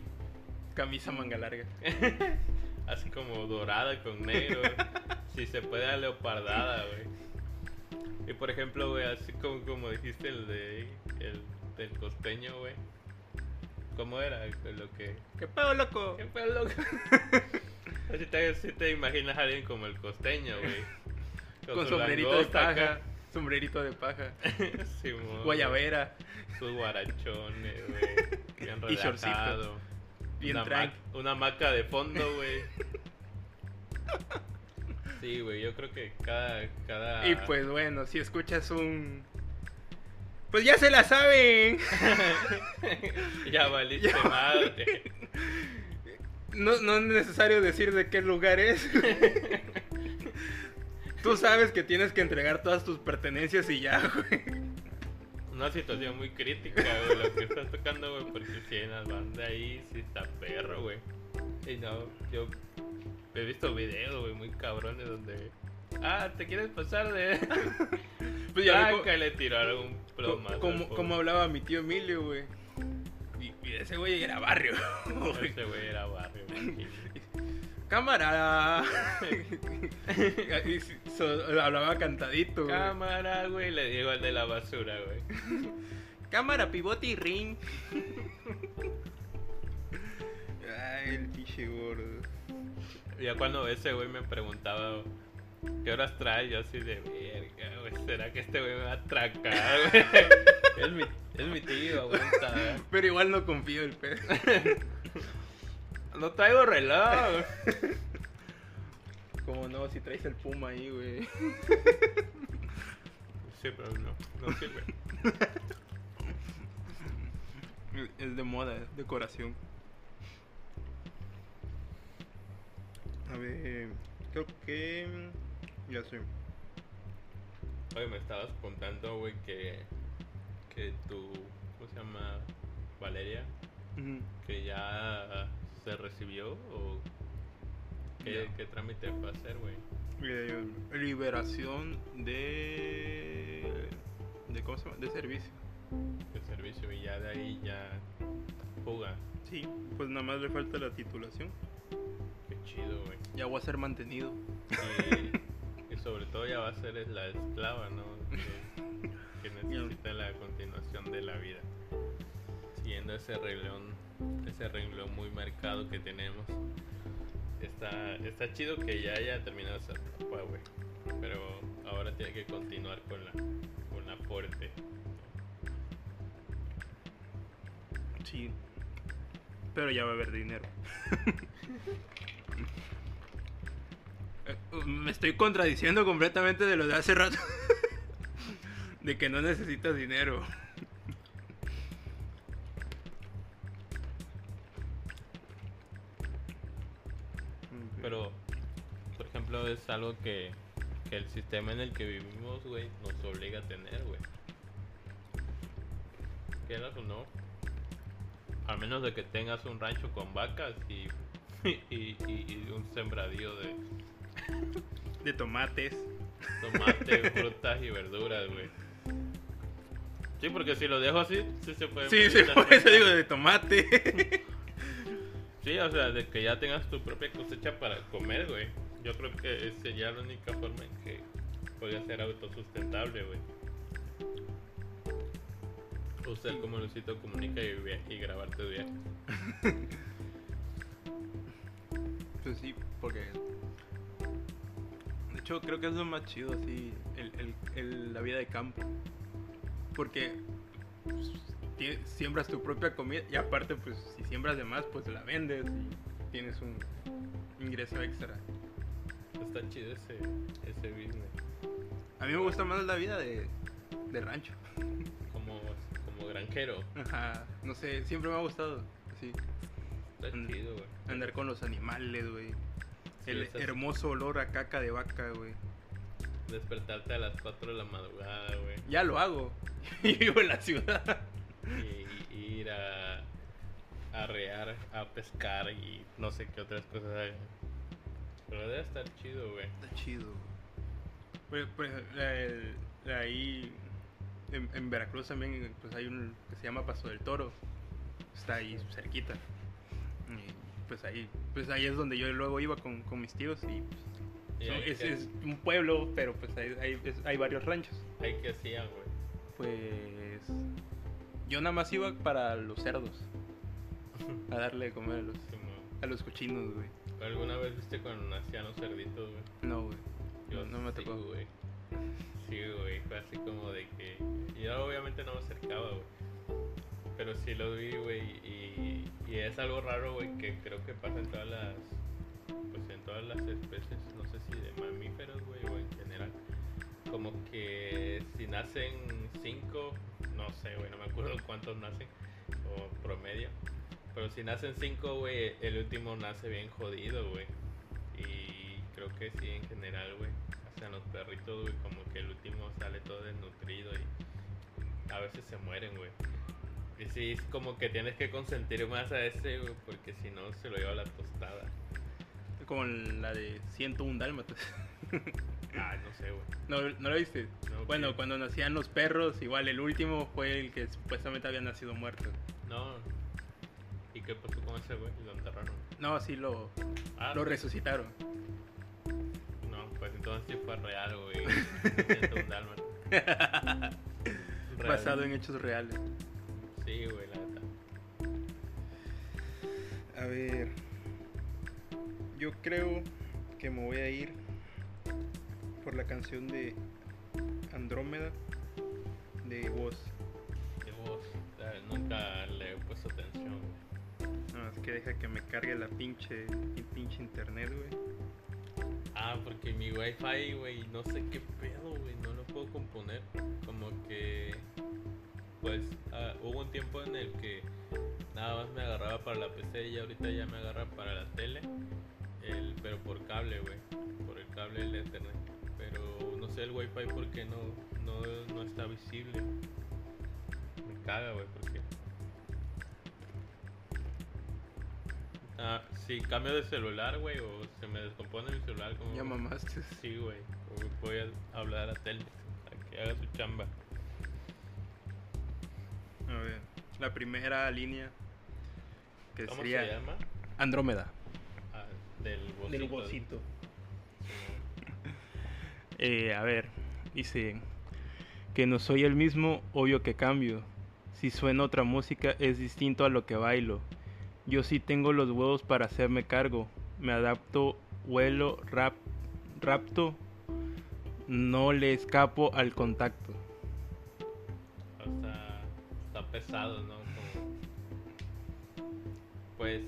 Speaker 1: camisa manga larga.
Speaker 2: Así como dorada con negro. si se puede, leopardada, güey. Y por ejemplo, güey, así como, como dijiste el de... El del costeño, güey. ¿Cómo era lo que...
Speaker 1: ¿Qué pedo, loco?
Speaker 2: ¿Qué fue loco? Así te, así te imaginas a alguien como el costeño, güey.
Speaker 1: Con
Speaker 2: su
Speaker 1: sombrerito de paja,
Speaker 2: acá.
Speaker 1: sombrerito de paja,
Speaker 2: Simón,
Speaker 1: guayabera,
Speaker 2: Sus guarachones, güey. Bien
Speaker 1: Y shortcito. Bien
Speaker 2: una, ma- una maca de fondo, güey. Sí, güey, yo creo que cada... cada...
Speaker 1: Y pues bueno, si escuchas un... Pues ya se la saben.
Speaker 2: ya valiste madre.
Speaker 1: No, no es necesario decir de qué lugar es. Tú sabes que tienes que entregar todas tus pertenencias y ya, güey.
Speaker 2: Una situación muy crítica, güey, lo que estás tocando, güey, porque si hay una banda ahí, sí está perro, güey. Y no, yo he visto videos, güey, muy cabrones donde... Ah, ¿te quieres pasar de...?
Speaker 1: Pues ya co-
Speaker 2: que le tiraron un plomazo.
Speaker 1: como, como hablaba mi tío Emilio, güey. Y, y ese güey era barrio. güey.
Speaker 2: Ese güey era barrio, güey.
Speaker 1: Cámara. Y sí, so- hablaba cantadito, güey.
Speaker 2: Cámara, güey, le digo al de la basura, güey.
Speaker 1: Cámara, pivote y ring. Ay, el pinche gordo.
Speaker 2: Ya cuando ese güey me preguntaba qué horas trae, yo así de verga, güey, ¿será que este güey me va a atracar, güey? es, mi, es mi tío, aguanta. güey.
Speaker 1: Pero igual no confío el pez.
Speaker 2: No traigo reloj.
Speaker 1: Como no, si traes el puma ahí, güey.
Speaker 2: Sí, pero no, no sirve.
Speaker 1: Es de moda, es decoración. A ver, creo que. Ya sé.
Speaker 2: Oye, me estabas contando, güey, que, que tu, ¿cómo se llama? Valeria, que ya se recibió o qué, qué trámite fue a hacer, güey.
Speaker 1: Eh, liberación de. de ¿Cómo se llama? De servicio.
Speaker 2: De servicio y ya de ahí ya fuga.
Speaker 1: Sí, pues nada más le falta la titulación.
Speaker 2: Qué chido, güey.
Speaker 1: Ya voy a ser mantenido.
Speaker 2: Y, y sobre todo ya va a ser la esclava, ¿no? Que, que necesita la continuación de la vida. Siguiendo ese renglón, ese renglón muy marcado que tenemos. Está, está chido que ya haya terminado esa etapa, güey. Pero ahora tiene que continuar con la, con la fuerte.
Speaker 1: Sí. Pero ya va a haber dinero. Eh, Me estoy contradiciendo completamente de lo de hace rato. de que no necesitas dinero.
Speaker 2: Es algo que, que el sistema en el que vivimos, güey, nos obliga a tener, güey. Quieras o no. Al menos de que tengas un rancho con vacas y, y, y- y un sembradío de
Speaker 1: De tomates.
Speaker 2: tomate, frutas y verduras, güey. Sí, porque si lo dejo así, sí se puede.
Speaker 1: Sí, sí, por eso digo de tomate.
Speaker 2: Sí, o sea, de que ya tengas tu propia cosecha para comer, güey. Yo creo que sería la única forma en que podría ser autosustentable, güey. Usar como Lucito comunica y, y grabar tu viaje.
Speaker 1: Pues sí, porque. De hecho, creo que es lo más chido, así. El, el- la vida de campo. Porque. siembras tu propia comida y aparte, pues, si siembras de más, pues la vendes y tienes un ingreso extra.
Speaker 2: Está chido ese, ese business.
Speaker 1: A mí me gusta más la vida de, de rancho.
Speaker 2: Como, como granjero.
Speaker 1: Ajá, no sé, siempre me ha gustado. Así,
Speaker 2: Está
Speaker 1: Mm.
Speaker 2: chido, güey.
Speaker 1: andar con los animales, güey.
Speaker 2: Sí,
Speaker 1: el
Speaker 2: esas-
Speaker 1: hermoso olor a caca de vaca, güey.
Speaker 2: Despertarte a las 4 de la madrugada, güey.
Speaker 1: Ya lo hago. y vivo en la ciudad.
Speaker 2: y, y ir a a arrear, a pescar y no sé qué otras cosas hagan. Pero debe estar chido, güey.
Speaker 1: Está chido. Pues, pues, el- ahí en, en Veracruz también pues hay un que se llama Paso del Toro. Está ahí cerquita. Y, pues ahí, pues ahí es donde yo luego iba con, con mis tíos y pues,
Speaker 2: Y
Speaker 1: son-
Speaker 2: ahí
Speaker 1: es,
Speaker 2: que-
Speaker 1: es un pueblo, pero pues hay, hay, es- hay varios ranchos.
Speaker 2: ahí que hacían, güey.
Speaker 1: Pues yo nada más iba para los cerdos. A darle de comer a los, a los cochinos, güey.
Speaker 2: ¿Alguna vez viste cuando nacían los cerditos, güey?
Speaker 1: No, güey.
Speaker 2: Yo
Speaker 1: No, me
Speaker 2: sí,
Speaker 1: tocó.
Speaker 2: güey. Sí, güey, fue así como de que... Yo obviamente no me acercaba, güey. Pero sí lo vi, güey, y, y es algo raro, güey, que creo que pasa en todas las... Pues en todas las especies, no sé si de mamíferos, güey, o en general. Como que si nacen cinco, no sé, güey, no me acuerdo cuántos nacen, o promedio. Pero si nacen cinco, güey, el último nace bien jodido, güey. Y creo que sí, en general, güey. Hasta los perritos, güey, como que el último sale todo desnutrido y a veces se mueren, güey. Y sí, es como que tienes que consentir más a ese, güey, porque si no se lo lleva la tostada.
Speaker 1: Como la de 101 dálmatas.
Speaker 2: Ah, no sé, güey.
Speaker 1: ¿No, ¿No lo viste?
Speaker 2: No,
Speaker 1: bueno, cuando nacían los perros, igual el último fue el que supuestamente había nacido muerto.
Speaker 2: No. ¿Y qué pasó con ese, güey? Lo enterraron.
Speaker 1: No, sí lo,
Speaker 2: Ah,
Speaker 1: lo resucitaron.
Speaker 2: no, pues entonces sí fue real, güey.
Speaker 1: Basado en hechos reales.
Speaker 2: Sí, güey, la neta.
Speaker 1: A ver. Yo creo que me voy a ir por la canción de Andrómeda de Woz.
Speaker 2: De vos, eh, nunca le he puesto atención, güey.
Speaker 1: No, es que deja que me cargue la pinche, el pinche internet, güey.
Speaker 2: Ah, porque mi wifi, güey, no sé qué pedo, güey, no lo puedo componer. Como que, pues, ah, hubo un tiempo en el que nada más me agarraba para la PC y ahorita ya me agarra para la tele, el, pero por cable, güey, por el cable del internet. Pero no sé el wifi porque no, no, no está visible. Me caga, güey, porque... Ah, si cambio de celular, güey, o se me descompone mi celular, como...
Speaker 1: Ya mamaste.
Speaker 2: Sí, güey. Voy a hablar a Telmex para que haga su chamba.
Speaker 1: A ver, la primera línea que
Speaker 2: ¿Cómo
Speaker 1: sería
Speaker 2: se llama?
Speaker 1: Andrómeda.
Speaker 2: Ah, del bocito.
Speaker 1: Del.
Speaker 2: Simón.
Speaker 1: Eh, a ver, dice que no soy el mismo, obvio que cambio. Si suena otra música es distinto a lo que bailo. Yo sí tengo los huevos para hacerme cargo. Me adapto, vuelo, rap, rapto. No le escapo al contacto.
Speaker 2: Está, está pesado, ¿no? Como- Pues,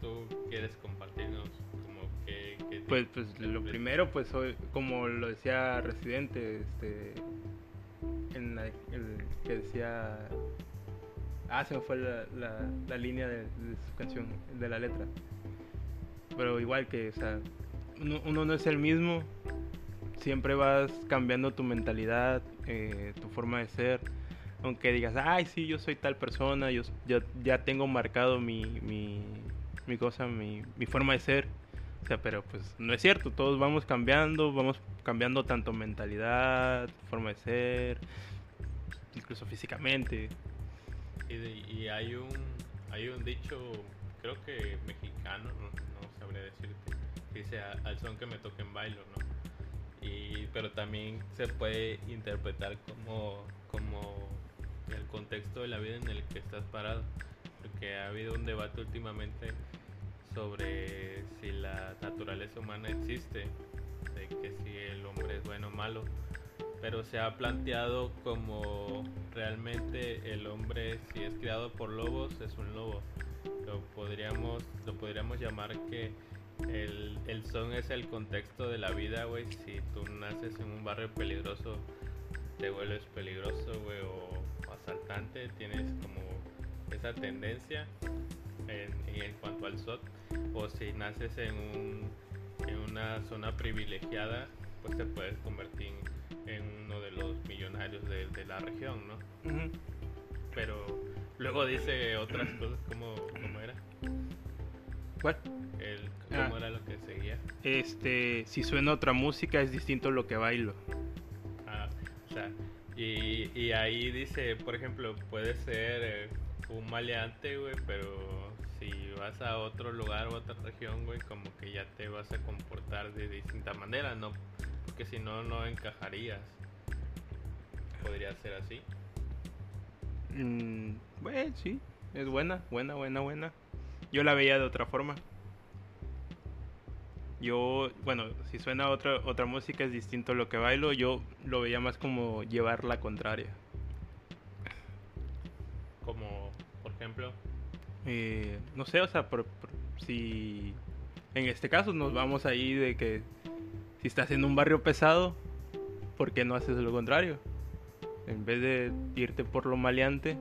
Speaker 2: tú quieres compartirnos como que... que
Speaker 1: Pues, pues lo primero, pues soy, como lo decía Residente, este, en la, el que decía, ah, se me fue la, la, la línea de, de su canción, de la letra. Pero igual que, o sea, uno, uno no es el mismo, siempre vas cambiando tu mentalidad, eh, tu forma de ser. Aunque digas, ay, sí, yo soy tal persona, yo, yo ya tengo marcado mi, mi, mi cosa, mi, mi forma de ser. O sea, pero pues no es cierto, todos vamos cambiando, vamos cambiando tanto mentalidad, forma de ser, incluso físicamente.
Speaker 2: Y, y hay un hay un dicho, creo que mexicano, no, no sabría decirte, que dice "A- al son que me toquen bailo, ¿no? Y, pero también se puede interpretar como, como el contexto de la vida en el que estás parado. Porque ha habido un debate últimamente sobre si la naturaleza humana existe, de que si el hombre es bueno o malo pero se ha planteado como realmente el hombre si es criado por lobos es un lobo. Lo podríamos lo podríamos llamar que el, el son es el contexto de la vida güey. Si tú naces en un barrio peligroso te vuelves peligroso güey o asaltante tienes como esa tendencia en, en cuanto al SOT. O si naces en un en una zona privilegiada pues te puedes convertir en uno de los millonarios de, de la región, ¿no? Pero luego dice otras cosas como, como era,
Speaker 1: ¿Cuál?
Speaker 2: el, cómo
Speaker 1: Ah.
Speaker 2: era lo que seguía.
Speaker 1: Este, si suena otra música es distinto a lo que bailo.
Speaker 2: Ah, o sea, y, y ahí dice, por ejemplo, puede ser eh, un maleante, güey, pero si vas a otro lugar o otra región, güey, como que ya te vas a comportar de distinta manera, ¿no? Porque si no, no encajarías. Podría ser así.
Speaker 1: Mm, bueno, sí, es buena, buena, buena, buena. Yo la veía de otra forma. Yo, bueno, si suena otra otra música es distinto a lo que bailo, yo lo veía más como llevar la contraria.
Speaker 2: Como, por ejemplo,
Speaker 1: Eh, no sé, o sea, por- por- si en este caso nos vamos ahí de que si estás en un barrio pesado, ¿por qué no haces lo contrario? En vez de irte por lo maleante,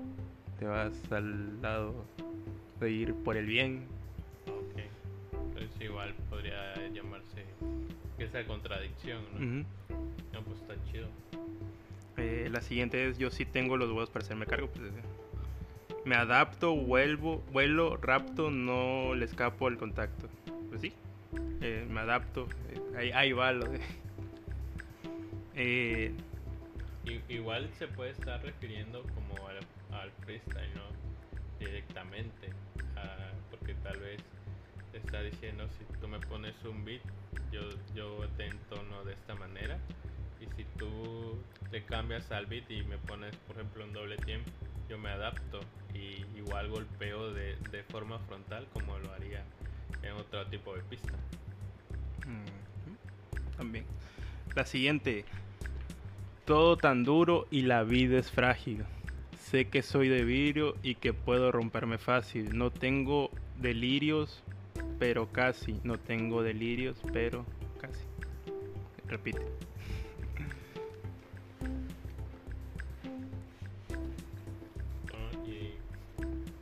Speaker 1: te vas al lado de ir por el bien.
Speaker 2: Ok. Entonces igual podría llamarse esa contradicción, ¿no? No, pues está chido.
Speaker 1: Eh, la siguiente es yo sí tengo los huevos para hacerme cargo. Pues, me adapto, vuelvo, vuelo, rapto, no le escapo al contacto. Pues sí, eh, me adapto. ahí, ahí va lo de... Eh,
Speaker 2: igual se puede estar refiriendo como al, freestyle, ¿no? Directamente. Porque tal vez te está diciendo si tú me pones un beat, yo, yo te entono de esta manera. Y si tú te cambias al beat y me pones, por ejemplo, un doble tiempo, yo me adapto y igual golpeo de, de forma frontal como lo haría en otro tipo de pista.
Speaker 1: también. La siguiente. Todo tan duro y la vida es frágil. Sé que soy de vidrio y que puedo romperme fácil. No tengo delirios, pero casi. No tengo delirios, pero casi. Repite.
Speaker 2: ¿no? Y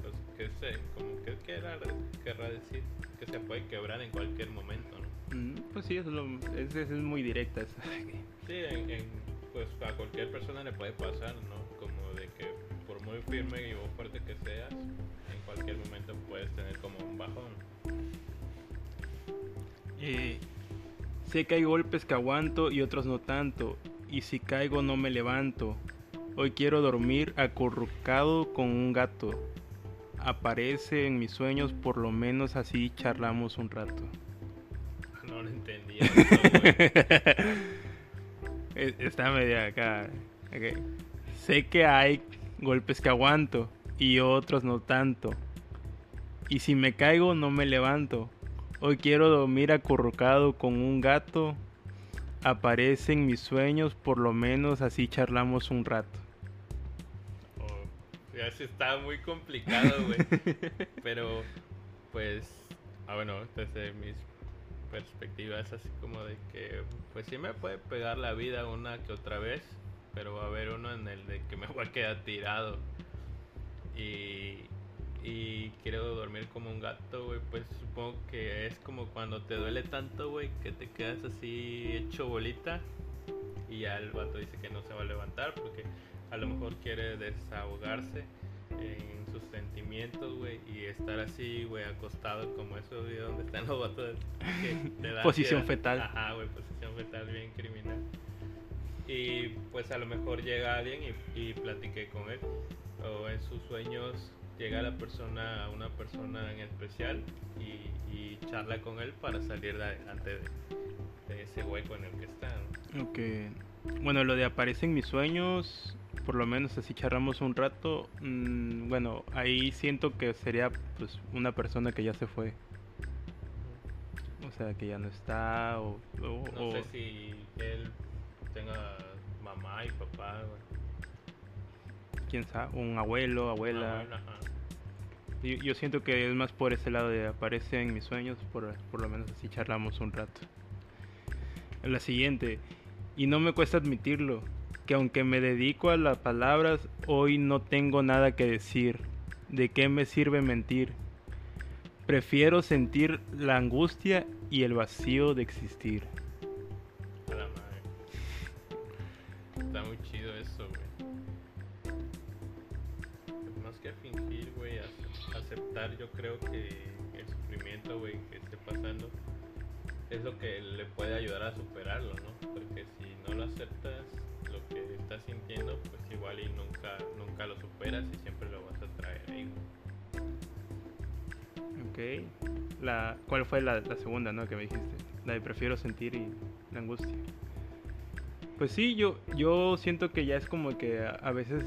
Speaker 2: pues que sé, como que querrá, querrá decir que se puede quebrar en cualquier momento, ¿no?
Speaker 1: Mm, Pues sí, es, lo, es, es muy directa esa.
Speaker 2: Sí, en, en, pues a cualquier persona le puede pasar, ¿no? Como de que por muy firme y fuerte que seas, en cualquier momento puedes tener como un bajón.
Speaker 1: Eh, sé que hay golpes que aguanto y otros no tanto. Y si caigo no me levanto. Hoy quiero dormir acurrucado con un gato. Aparece en mis sueños, por lo menos así charlamos un rato.
Speaker 2: No lo entendía.
Speaker 1: Está media acá. Sé que hay golpes que aguanto y otros no tanto. Y si me caigo no me levanto. Hoy quiero dormir acurrucado con un gato. Aparece en mis sueños, por lo menos así charlamos un rato.
Speaker 2: Ya sí está muy complicado, güey. Pero, pues, ah, bueno, desde mis perspectivas, así como de que, pues sí me puede pegar la vida una que otra vez, pero va a haber uno en el de que me voy a quedar tirado. Y, y quiero dormir como un gato, güey. Pues supongo que es como cuando te duele tanto, güey, que te quedas así hecho bolita. Y ya el vato dice que no se va a levantar porque a lo mejor quiere desahogarse en sus sentimientos, güey, y estar así, güey, acostado como esos videos donde están los vatos
Speaker 1: Posición
Speaker 2: ansiedad.
Speaker 1: fetal.
Speaker 2: Ajá, güey, posición fetal bien criminal. Y pues a lo mejor llega alguien y, y platiqué con él, o en sus sueños llega la persona, una persona en especial y, y charla con él para salir de adelante de, de ese hueco en el que está. ¿no?
Speaker 1: Ok. Bueno, lo de aparece en mis sueños, por lo menos así charlamos un rato. mm, bueno, ahí siento que sería pues una persona que ya se fue. O sea, que ya no está o... o-
Speaker 2: No
Speaker 1: o-
Speaker 2: sé si él tenga mamá y papá, güey.
Speaker 1: quién sabe, un abuelo, abuela. Yo siento que es más por ese lado de aparece en mis sueños, por, por lo menos así charlamos un rato. La siguiente, y no me cuesta admitirlo, que aunque me dedico a las palabras, hoy no tengo nada que decir. ¿De qué me sirve mentir? Prefiero sentir la angustia y el vacío de existir.
Speaker 2: A la madre. Está muy chido eso, güey. Pues Más que fingir, güey, ace- aceptar, yo creo que el sufrimiento, güey, que esté pasando es lo que le puede ayudar a superarlo, ¿no? Porque si no lo aceptas, que estás sintiendo, pues igual y nunca, nunca lo superas y siempre lo vas a traer ahí.
Speaker 1: Ok. La, ¿Cuál fue la, la segunda, no? Que me dijiste. La de prefiero sentir y la angustia. Pues sí, yo, yo siento que ya es como que a, a veces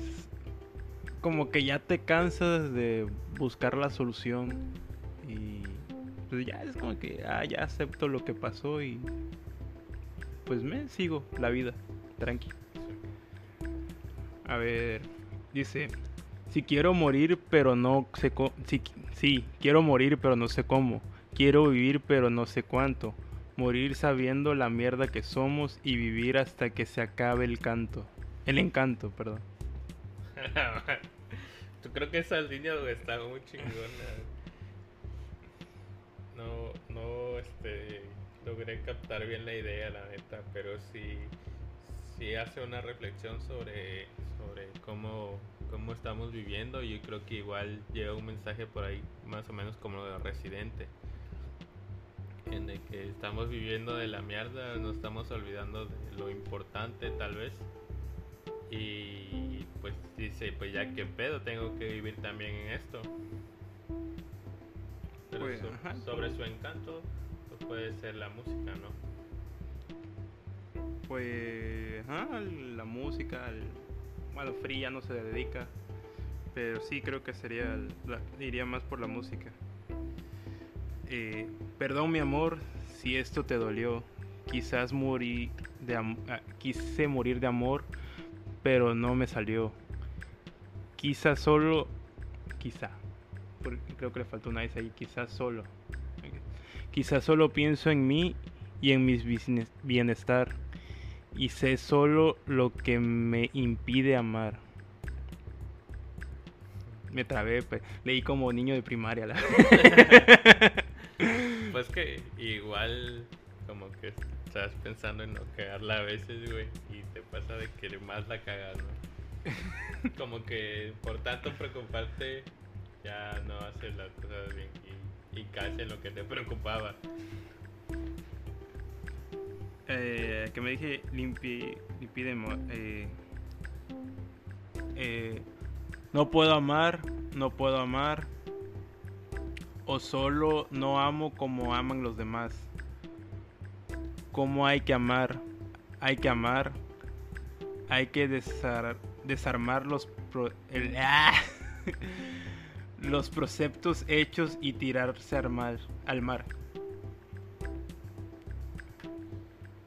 Speaker 1: como que ya te cansas de buscar la solución y pues ya es como que ah, ya acepto lo que pasó y pues me sigo la vida, tranqui. A ver, dice, si quiero morir pero no sé cómo, si, sí, quiero morir pero no sé cómo, quiero vivir pero no sé cuánto, morir sabiendo la mierda que somos y vivir hasta que se acabe el canto, el encanto, perdón.
Speaker 2: Yo creo que esa línea está muy chingona. No, no, este, logré captar bien la idea, la neta, pero sí, sí hace una reflexión sobre, sobre cómo, cómo estamos viviendo y yo creo que igual lleva un mensaje por ahí más o menos como lo de Residente en el que estamos viviendo de la mierda, nos estamos olvidando de lo importante tal vez. Y pues dice, pues ya que pedo, tengo que vivir también en esto. Pero
Speaker 1: Pues,
Speaker 2: so- sobre su encanto, pues puede ser la música, ¿no?
Speaker 1: Pues, ajá, la música, bueno, Free ya no se dedica, pero sí creo que sería, la- iría más por la música. Eh, perdón mi amor, si esto te dolió, quizás morí de ah, quise morir de amor, pero no me salió. Quizás solo, quizá, creo que le faltó una vez ahí, quizás solo. Quizás solo pienso en mí y en bisne- bienestar y sé solo lo que me impide amar. Me trabé, pe- leí como niño de primaria. La...
Speaker 2: Pues que igual como que estás pensando en no cagarla a veces, güey, y te pasa de que más la cagas, ¿no? Como que por tanto preocuparte ya no haces las cosas bien y, y caes en lo que te preocupaba.
Speaker 1: Eh, que me dije limpi, limpi de mo- eh, eh, no puedo amar, no puedo amar, o solo no amo como aman los demás. ¿Cómo hay que amar? Hay que amar, hay que desar- desarmar los, pro- ¡Ah! los preceptos hechos y tirarse. Al mar.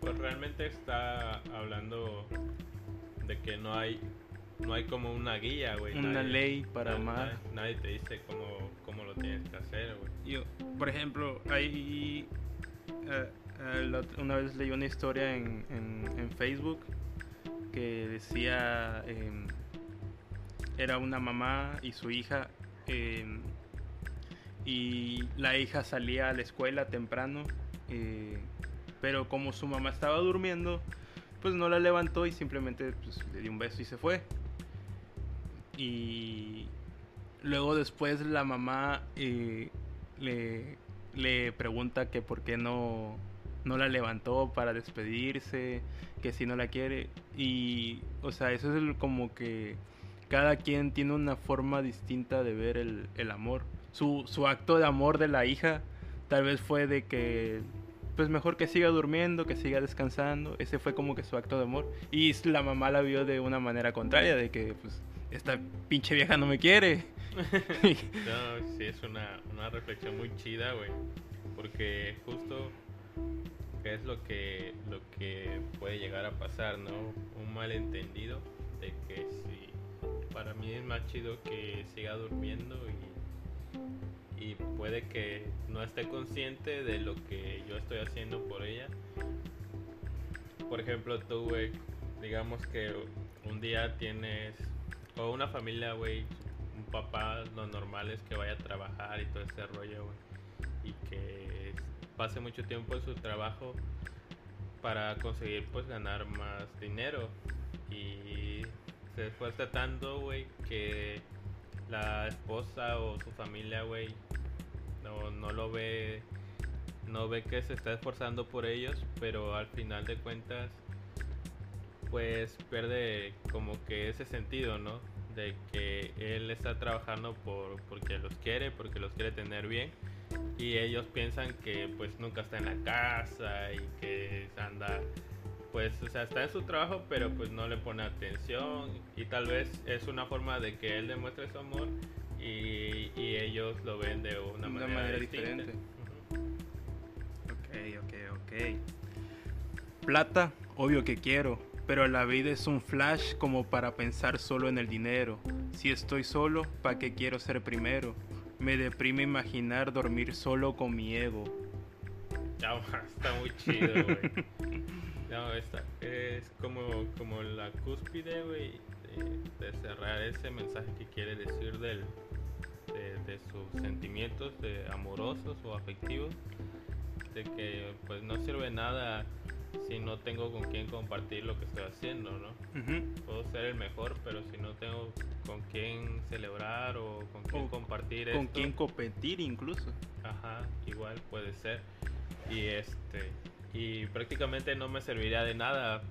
Speaker 2: Pues realmente está hablando de que no hay no hay como una guía, güey.
Speaker 1: Una
Speaker 2: nadie-
Speaker 1: ley para
Speaker 2: nadie-
Speaker 1: amar.
Speaker 2: Nadie, nadie te dice cómo, cómo lo tienes que hacer, güey.
Speaker 1: Yo, por ejemplo, hay eh, la otra- una vez leí una historia en, en- en Facebook que decía em, era una mamá y su hija em, y la hija salía a la escuela temprano eh, pero como su mamá estaba durmiendo pues no la levantó y simplemente pues, le dio un beso y se fue y luego después la mamá eh, le, le pregunta que por qué no, no la levantó para despedirse, que si no la quiere. Y, o sea, eso es como que cada quien tiene una forma distinta de ver el, el amor. Su, su acto de amor de la hija tal vez fue de que, pues mejor que siga durmiendo, que siga descansando. Ese fue como que su acto de amor. Y la mamá la vio de una manera contraria, de que, pues, esta pinche vieja no me quiere.
Speaker 2: No, sí, es una, una reflexión muy chida, güey. Porque justo es lo que, lo que puede llegar a pasar, ¿no? Un malentendido de que si para mí es más chido que siga durmiendo y, y puede que no esté consciente de lo que yo estoy haciendo por ella. Por ejemplo, tú, güey, digamos que un día tienes, o una familia, güey, un papá, lo normal es que vaya a trabajar y todo ese rollo, güey. Y que pase mucho tiempo en su trabajo para conseguir, pues, ganar más dinero. Y se esfuerza tanto, güey, que la esposa o su familia, güey, no, no lo ve, no ve que se está esforzando por ellos, pero al final de cuentas, pues pierde como que ese sentido, ¿no? De que él está trabajando por porque los quiere, porque los quiere tener bien y ellos piensan que pues nunca está en la casa y que anda pues o sea está en su trabajo pero pues no le pone atención y tal vez es una forma de que él demuestre su amor y, y ellos lo ven de una,
Speaker 1: una
Speaker 2: manera, distinta.
Speaker 1: diferente. Ok, ok, ok. Plata, obvio que quiero, pero la vida es un flash como para pensar solo en el dinero. Si estoy solo, ¿pa' qué quiero ser primero? Me deprime imaginar dormir solo con mi ego.
Speaker 2: Ya, está muy chido, güey. No, está, es como, como la cúspide, güey, de, de cerrar ese mensaje que quiere decir del, de, de sus sentimientos de amorosos o afectivos, de que pues no sirve nada si no tengo con quién compartir lo que estoy haciendo, ¿no? Puedo ser el mejor, pero si no tengo con quién celebrar o con quién
Speaker 1: O
Speaker 2: compartir
Speaker 1: Con
Speaker 2: esto,
Speaker 1: quién competir incluso.
Speaker 2: Ajá, igual puede ser. Y este y prácticamente no me serviría de nada.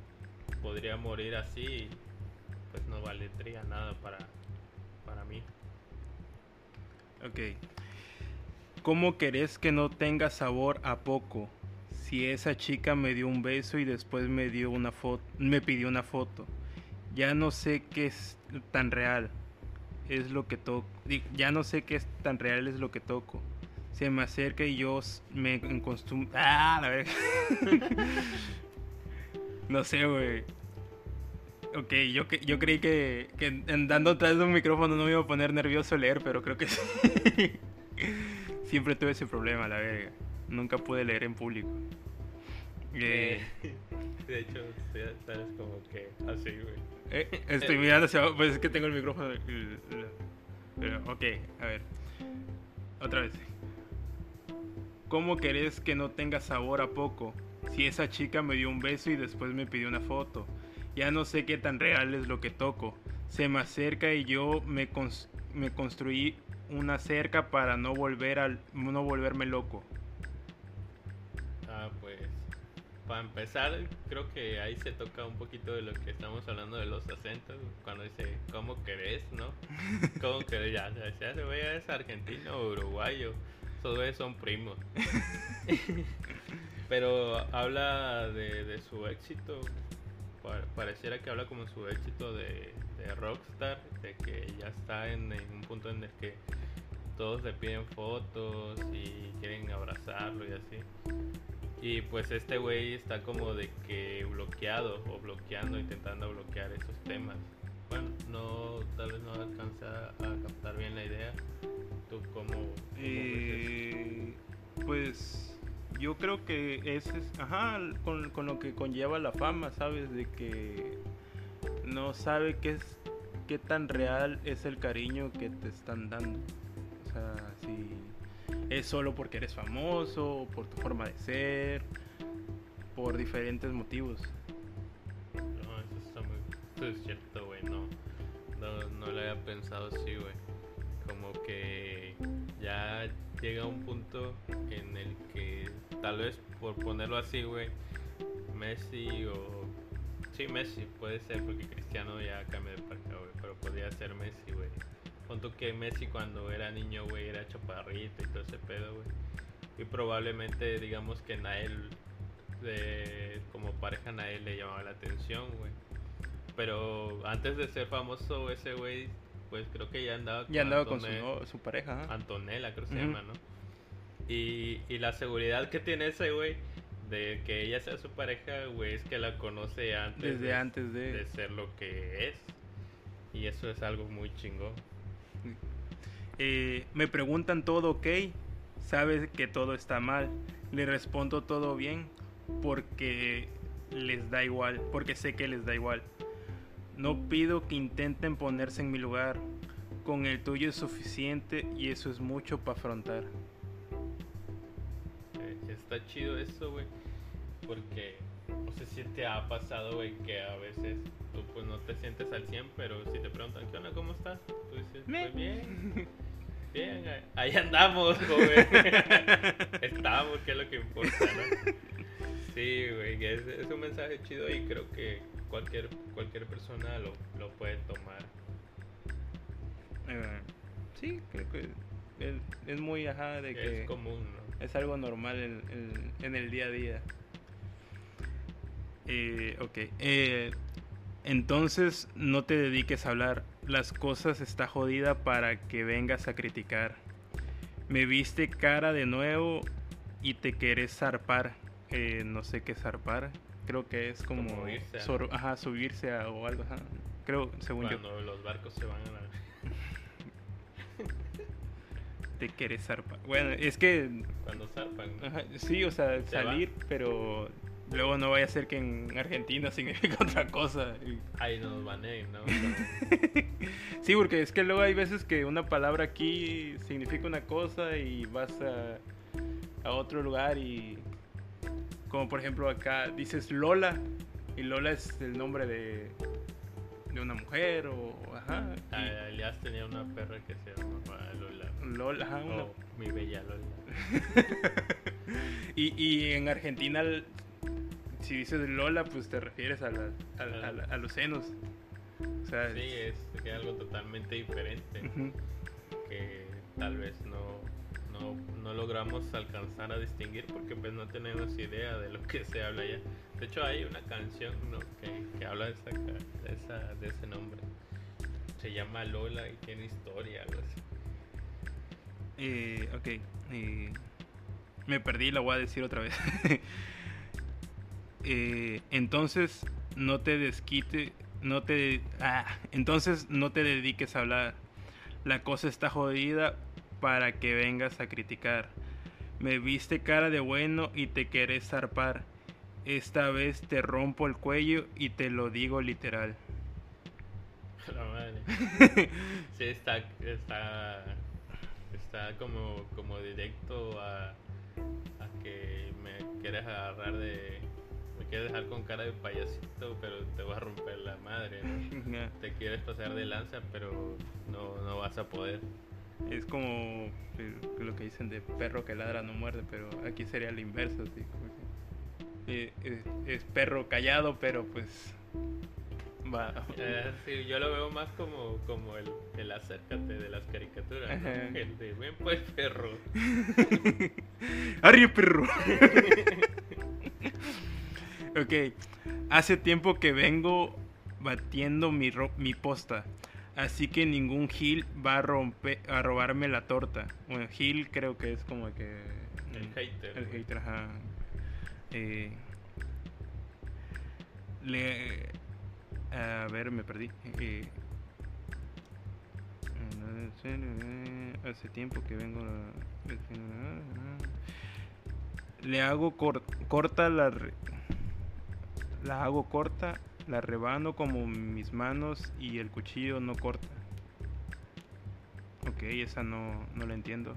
Speaker 2: Podría morir así, pues no valdría nada para para mí.
Speaker 1: Ok. ¿Cómo querés que no tenga sabor a poco? Si esa chica me dio un beso y después me dio una foto, me pidió una foto. Ya no sé qué es tan real. Es lo que toco. Ya no sé qué es tan real es lo que toco. Se me acerca y yo me acostumbro. Ah, la verga. no sé, güey. Ok, yo, yo creí que, que andando atrás de un micrófono no me iba a poner nervioso leer, pero creo que sí. Siempre tuve ese problema, la verga. Nunca pude leer en público. Eh,
Speaker 2: de hecho, estás como que así, güey.
Speaker 1: eh, estoy mirando hacia abajo, pues es que tengo el micrófono. pero, ok, a ver. Otra vez. ¿Cómo querés que no tenga sabor a poco? Si esa chica me dio un beso y después me pidió una foto. Ya no sé qué tan real es lo que toco. Se me acerca y yo me, cons- me construí una cerca para no volver al no volverme loco.
Speaker 2: Ah, pues para empezar, creo que ahí se toca un poquito de lo que estamos hablando de los acentos, cuando dice, ¿cómo querés, no? ¿Cómo querés? Ya, ya, se ve, es argentino o uruguayo, güeyes son primos. Pero habla de, de su éxito, pa- pareciera que habla como su éxito de, rockstar, de que ya está en, un punto en el que todos le piden fotos y quieren abrazarlo y así. Y pues este güey está como de que bloqueado o bloqueando, intentando bloquear esos temas. Bueno, no, tal vez no alcanza a captar bien la idea. ¿Tú cómo, cómo
Speaker 1: Eh, pues yo creo que ese es, ajá, con, con lo que conlleva la fama, ¿sabes? De que no sabe qué es, qué tan real es el cariño que te están dando. O sea, si es solo porque eres famoso, por tu forma de ser, por diferentes motivos.
Speaker 2: No, eso está muy eso es cierto, güey. No, no, no lo había pensado así, güey. Como que ya llega un punto en el que, tal vez por ponerlo así, güey, Messi o. Sí, Messi puede ser, porque Cristiano ya cambió de parca, güey. Pero podría ser Messi, güey. Punto que Messi cuando era niño, güey, era chaparrito y todo ese pedo, güey. Y probablemente, digamos que Nael, de, como pareja, Nael le llamaba la atención, güey. Pero antes de ser famoso, ese güey, pues creo que ya andaba
Speaker 1: Ya andaba con su,
Speaker 2: Antone-
Speaker 1: no- su pareja. ajá.
Speaker 2: Antonella, creo que se llama, ¿no? Y, y la seguridad que tiene ese güey de que ella sea su pareja, güey, es que la conoce antes
Speaker 1: Desde
Speaker 2: de,
Speaker 1: antes de...
Speaker 2: de ser lo que es. Y eso es algo muy chingón.
Speaker 1: Eh, me preguntan todo ok, sabes que todo está mal. Le respondo todo bien porque les da igual, porque sé que les da igual. No pido que intenten ponerse en mi lugar. Con el tuyo es suficiente y eso es mucho para afrontar.
Speaker 2: Está chido eso, güey. Porque no sé si te ha pasado, güey, que a veces tú pues no te sientes al 100, pero si te preguntan, ¿qué onda? ¿Cómo estás? Tú dices,
Speaker 1: Me.
Speaker 2: pues bien. Bien, ahí- andamos, joven. Estamos, que es lo que importa, ¿no? Sí, güey, es, es un mensaje chido y creo que cualquier, cualquier persona lo, lo puede tomar.
Speaker 1: Eh, sí, creo que es, es muy ajá de
Speaker 2: que
Speaker 1: que
Speaker 2: es común, ¿no?
Speaker 1: Es algo normal en, en- en el día a día. Eh, ok. eh, entonces no te dediques a hablar. Las cosas está jodida para que vengas a criticar. Me viste cara de nuevo y te querés zarpar. Eh, no sé qué zarpar. Creo que es como,
Speaker 2: Como irse a-
Speaker 1: sor- ajá, subirse a, o algo. ajá. Creo, según yo,
Speaker 2: Cuando los barcos se van a...
Speaker 1: te querés zarpar. Bueno, es que
Speaker 2: Cuando zarpan.
Speaker 1: Ajá, sí, o sea,
Speaker 2: va.
Speaker 1: salir, pero luego no vaya a ser que en Argentina significa otra cosa.
Speaker 2: Ahí nos baneen, ¿no?
Speaker 1: Sí, porque es que luego hay veces que una palabra aquí significa una cosa y vas a, a otro lugar y... Como por ejemplo acá dices Lola y Lola es el nombre de, de una mujer o... Ajá. y-
Speaker 2: Ah, Elias tenía una perra que se llamaba Lola.
Speaker 1: Lola, ajá, una-
Speaker 2: Oh, mi bella Lola.
Speaker 1: Y, y en Argentina, si dices Lola, pues te refieres a, la- a, la- a la- a los senos. O sea,
Speaker 2: Sí, es que algo totalmente diferente que tal vez no, no, logramos alcanzar a distinguir porque pues no tenemos idea de lo que se habla allá. De hecho hay una canción ¿no? que, habla de, esa- de ese nombre. Se llama Lola y tiene historia, algo así.
Speaker 1: Eh, ok. eh, me perdí, la voy a decir otra vez. Eh, entonces, no te desquite. No te. Ah, entonces, no te dediques a hablar. La cosa está jodida para que vengas a criticar. Me viste cara de bueno y te querés zarpar. Esta vez te rompo el cuello y te lo digo literal.
Speaker 2: La madre. Sí, está, está, está como, como directo a, a que me quieres agarrar de... Me quieres dejar con cara de payasito, pero te voy a romper la madre, ¿no? Te quieres pasar de lanza, pero no, no vas a poder.
Speaker 1: Es como eh, lo que dicen de perro que ladra no muerde, pero aquí sería lo inverso, así que, eh, eh, es perro callado, pero pues va.
Speaker 2: Eh, sí, yo lo veo más como, como el, el acércate de las caricaturas, ¿no? De, ven pues perro.
Speaker 1: ¡Arre, perro! ok, hace tiempo que vengo batiendo mi, ro- mi posta. Así que ningún Gil va a, romper, a robarme la torta. Bueno, Gil creo que es como que...
Speaker 2: El hater.
Speaker 1: El
Speaker 2: güey.
Speaker 1: hater, ajá. Eh, le, a ver, me perdí. Eh, hace tiempo que vengo. Le hago cor- corta la. La hago corta, la rebano como mis manos y el cuchillo no corta. Ok, esa no, no la entiendo.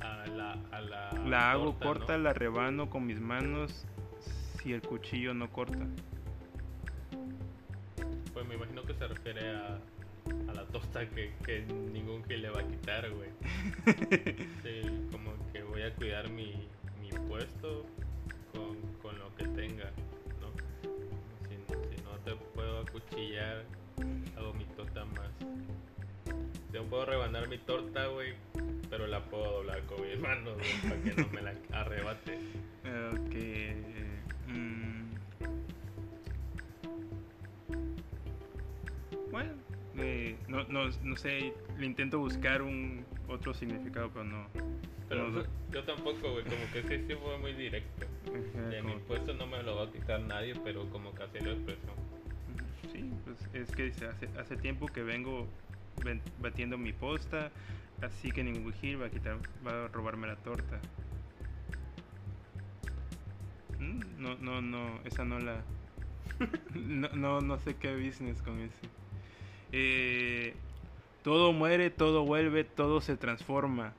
Speaker 2: A la, a la,
Speaker 1: La hago corta,
Speaker 2: ¿no?
Speaker 1: la rebano con mis manos si el cuchillo no corta.
Speaker 2: Pues me imagino que se refiere a, a la tosta que, que ningún que le va a quitar, güey. Sí, como que voy a cuidar mi, mi puesto con, con lo que tenga, te puedo acuchillar, hago mi torta más. Yo puedo rebanar mi torta, güey, pero la puedo doblar con mis manos, güey, para que no me la arrebate.
Speaker 1: Ok. mm. Bueno, eh, no, no, no sé, le intento buscar un otro significado, pero no.
Speaker 2: Pero
Speaker 1: no-
Speaker 2: yo tampoco, güey, como que sí, sí fue muy directo.
Speaker 1: ajá,
Speaker 2: De mi puesto no me lo va a quitar nadie, pero como así lo expresó.
Speaker 1: Sí, pues es que dice, hace, hace tiempo que vengo ven- batiendo mi posta, así que ningún gil va a quitar, va a robarme la torta. Mm, No, no, no, esa no la... No, no, no sé qué business con ese. Eh, todo muere, todo vuelve, todo se transforma.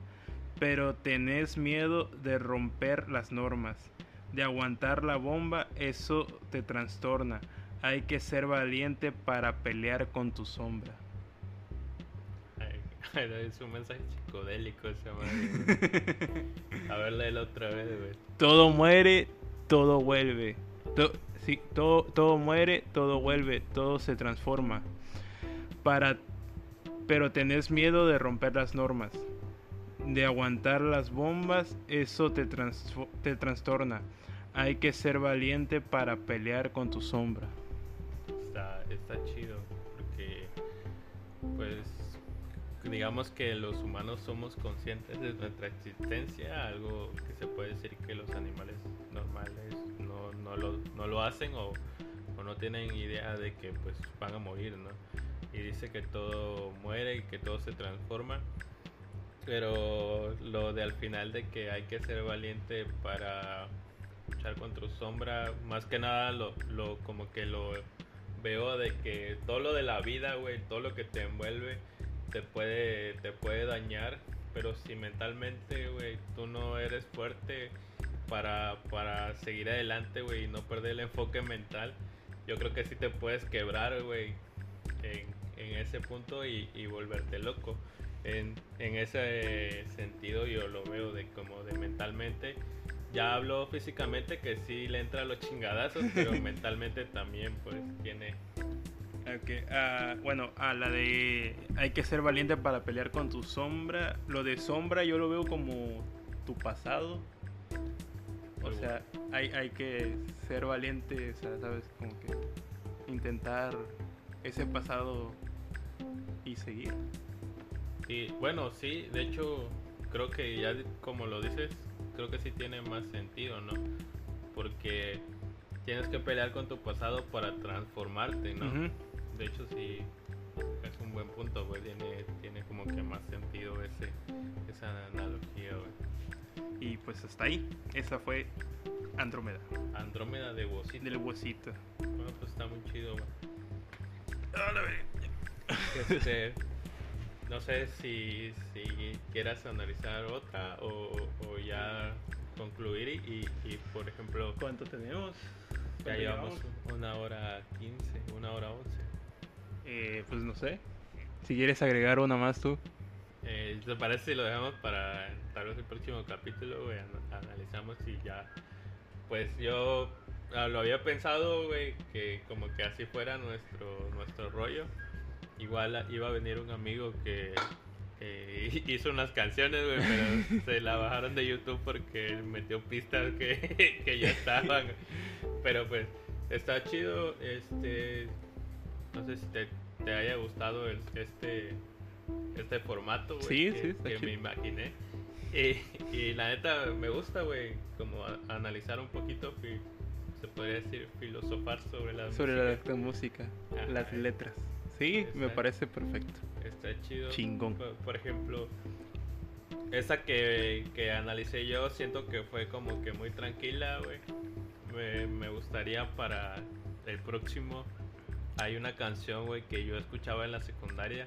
Speaker 1: Pero tenés miedo de romper las normas, de aguantar la bomba, eso te trastorna. Hay que ser valiente para pelear con tu sombra.
Speaker 2: Ay, es un mensaje psicodélico esa madre. A ver, léelo otra vez, güey.
Speaker 1: Todo muere, todo vuelve. To- sí, todo, todo muere, todo vuelve, todo se transforma. Para, pero tenés miedo de romper las normas, de aguantar las bombas, eso te, te trastorna. Hay que ser valiente para pelear con tu sombra.
Speaker 2: Está, está chido, porque, pues, digamos que los humanos somos conscientes de nuestra existencia, algo que se puede decir que los animales normales no, no, lo, no lo hacen o, o no tienen idea de que pues van a morir, ¿no? Y dice que todo muere y que todo se transforma, pero lo de al final de que hay que ser valiente para luchar contra sombra, más que nada lo, lo como que lo veo de que todo lo de la vida, güey, todo lo que te envuelve te puede te puede dañar, pero si mentalmente, güey, tú no eres fuerte para, para seguir adelante, güey, y no perder el enfoque mental, yo creo que sí te puedes quebrar, güey, en, en ese punto y, y volverte loco. En, en ese sentido yo lo veo de como de mentalmente. Ya hablo físicamente que sí le entra los chingadazos, pero mentalmente también pues tiene...
Speaker 1: Ok, ah, bueno, a la de hay que ser valiente para pelear con tu sombra. Lo de sombra yo lo veo como tu pasado. O
Speaker 2: Muy
Speaker 1: sea, hay, hay que ser valiente, o sea, sabes, como que intentar ese pasado y seguir.
Speaker 2: Y bueno, sí, de hecho creo que ya como lo dices, creo que sí tiene más sentido, ¿no? Porque tienes que pelear con tu pasado para transformarte, ¿no? De hecho sí es un buen punto, güey, tiene, tiene como que más sentido ese, esa analogía, güey.
Speaker 1: Y pues hasta ahí. Esa fue Andrómeda,
Speaker 2: Andrómeda de Wosito.
Speaker 1: del huesito.
Speaker 2: Bueno, pues está muy chido, güey. Este, no sé si, si quieras analizar otra o, o ya concluir y, y, y, por ejemplo
Speaker 1: ¿Cuánto tenemos?
Speaker 2: ya
Speaker 1: ¿Cuánto
Speaker 2: llevamos una hora 15, una hora 11.
Speaker 1: Eh, pues no sé. Si quieres agregar una más tú.
Speaker 2: Eh, ¿Te parece si lo dejamos para tal vez el próximo capítulo, güey? ana- Analizamos y ya. Pues yo ah, lo había pensado, güey, que como que así fuera nuestro, nuestro rollo. Igual iba a venir un amigo que, hizo unas canciones, güey, pero se la bajaron de YouTube porque metió pistas que, que ya estaban. Pero pues está chido, este... No sé si te, te haya gustado el- este este formato, güey,
Speaker 1: Sí,
Speaker 2: que,
Speaker 1: sí, está
Speaker 2: que
Speaker 1: chido.
Speaker 2: me imaginé. Y, y la neta me gusta, güey, como a- analizar un poquito, se podría decir, filosofar sobre la
Speaker 1: Sobre la,
Speaker 2: música.
Speaker 1: la música,
Speaker 2: Ajá.
Speaker 1: las letras. Sí, me parece perfecto.
Speaker 2: Está chido.
Speaker 1: Chingón.
Speaker 2: Por, por ejemplo, esa que, que analicé yo, siento que fue como que muy tranquila, güey. Me, me gustaría para el próximo. Hay una canción, güey, que yo escuchaba en la secundaria.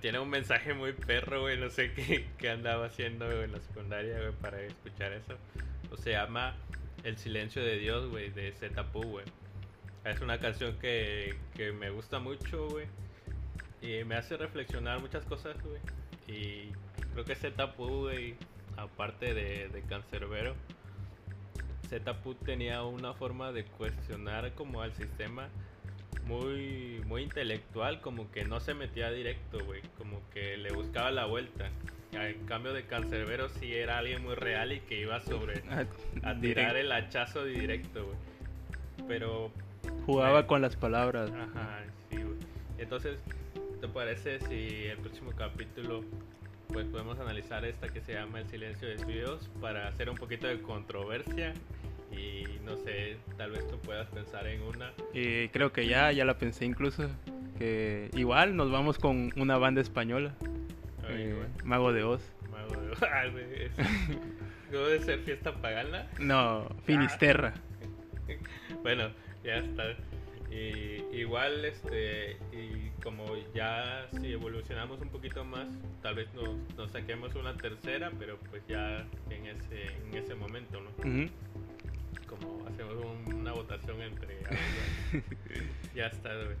Speaker 2: Tiene un mensaje muy perro, güey. No sé qué, qué andaba haciendo en la secundaria, güey, para escuchar eso. O se llama El silencio de Dios, güey, de Zetapu, güey. Es una canción que, que me gusta mucho, güey. Y me hace reflexionar muchas cosas, güey. Y creo que Zetapu, güey, aparte de, de Cancerbero, Zetapu tenía una forma de cuestionar como al sistema muy, muy intelectual, como que no se metía directo, güey. Como que le buscaba la vuelta. En cambio de Cancerbero sí era alguien muy real y que iba sobre
Speaker 1: Ah,
Speaker 2: a tirar el hachazo directo, güey. Pero
Speaker 1: Jugaba con las palabras.
Speaker 2: Ajá, sí, güey. Entonces, ¿te parece si el próximo capítulo pues podemos analizar esta que se llama El silencio de Dios para hacer un poquito de controversia? Y no sé, tal vez tú puedas pensar en una.
Speaker 1: Eh, creo que ya, ya la pensé incluso. Que igual nos vamos con una banda española.
Speaker 2: Ay,
Speaker 1: eh,
Speaker 2: güey,
Speaker 1: Mago de Oz.
Speaker 2: mago de- Ah, güey, es- ¿Cómo de ser fiesta pagana?
Speaker 1: No, Finisterra.
Speaker 2: Bueno, ya está. Y, igual, este, y como ya si evolucionamos un poquito más, tal vez nos, nos saquemos una tercera, pero pues ya en ese, en ese momento, ¿no? Como hacemos un- una votación entre... ya está, güey.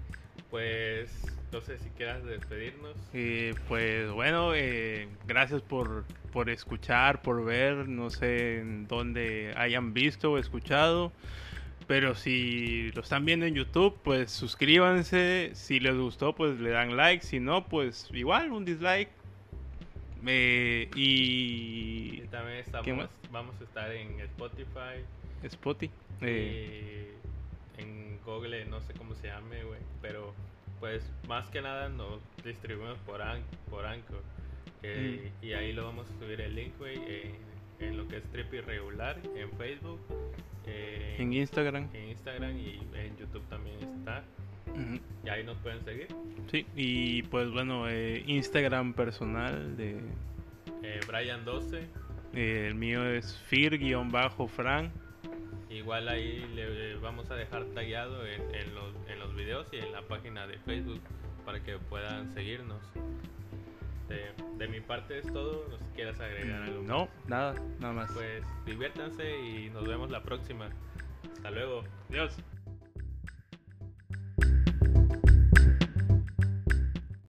Speaker 2: Pues, no sé si quieras despedirnos.
Speaker 1: Eh, pues bueno, eh, gracias por, por escuchar, por ver, no sé en dónde hayan visto o escuchado, pero si lo están viendo en YouTube, pues suscríbanse, si les gustó, pues le dan like, si no, pues igual un dislike. Eh,
Speaker 2: Y
Speaker 1: y
Speaker 2: también
Speaker 1: ¿Qué
Speaker 2: estamos, vamos a estar en Spotify,
Speaker 1: Spotify. eh,
Speaker 2: en Google, no sé cómo se llame, güey, pero pues más que nada nos distribuimos por, An- por Anchor. que- Y ahí lo vamos a subir el link, güey, en, en lo que es Trip Irregular, en Facebook, eh,
Speaker 1: en Instagram.
Speaker 2: en Instagram y en YouTube también está.
Speaker 1: Ujú.
Speaker 2: Y ahí nos pueden seguir.
Speaker 1: Sí, y pues bueno, eh, Instagram personal de...
Speaker 2: Eh, Brian12
Speaker 1: Eh, el mío es fir-fran.
Speaker 2: Igual ahí le vamos a dejar tallado en, en, los, en los videos y en la página de Facebook para que puedan seguirnos. De, de mi parte es todo. No sé si quieras agregar algo.
Speaker 1: No, nada, nada más.
Speaker 2: Pues diviértanse y nos vemos la próxima. Hasta luego.
Speaker 3: Adiós.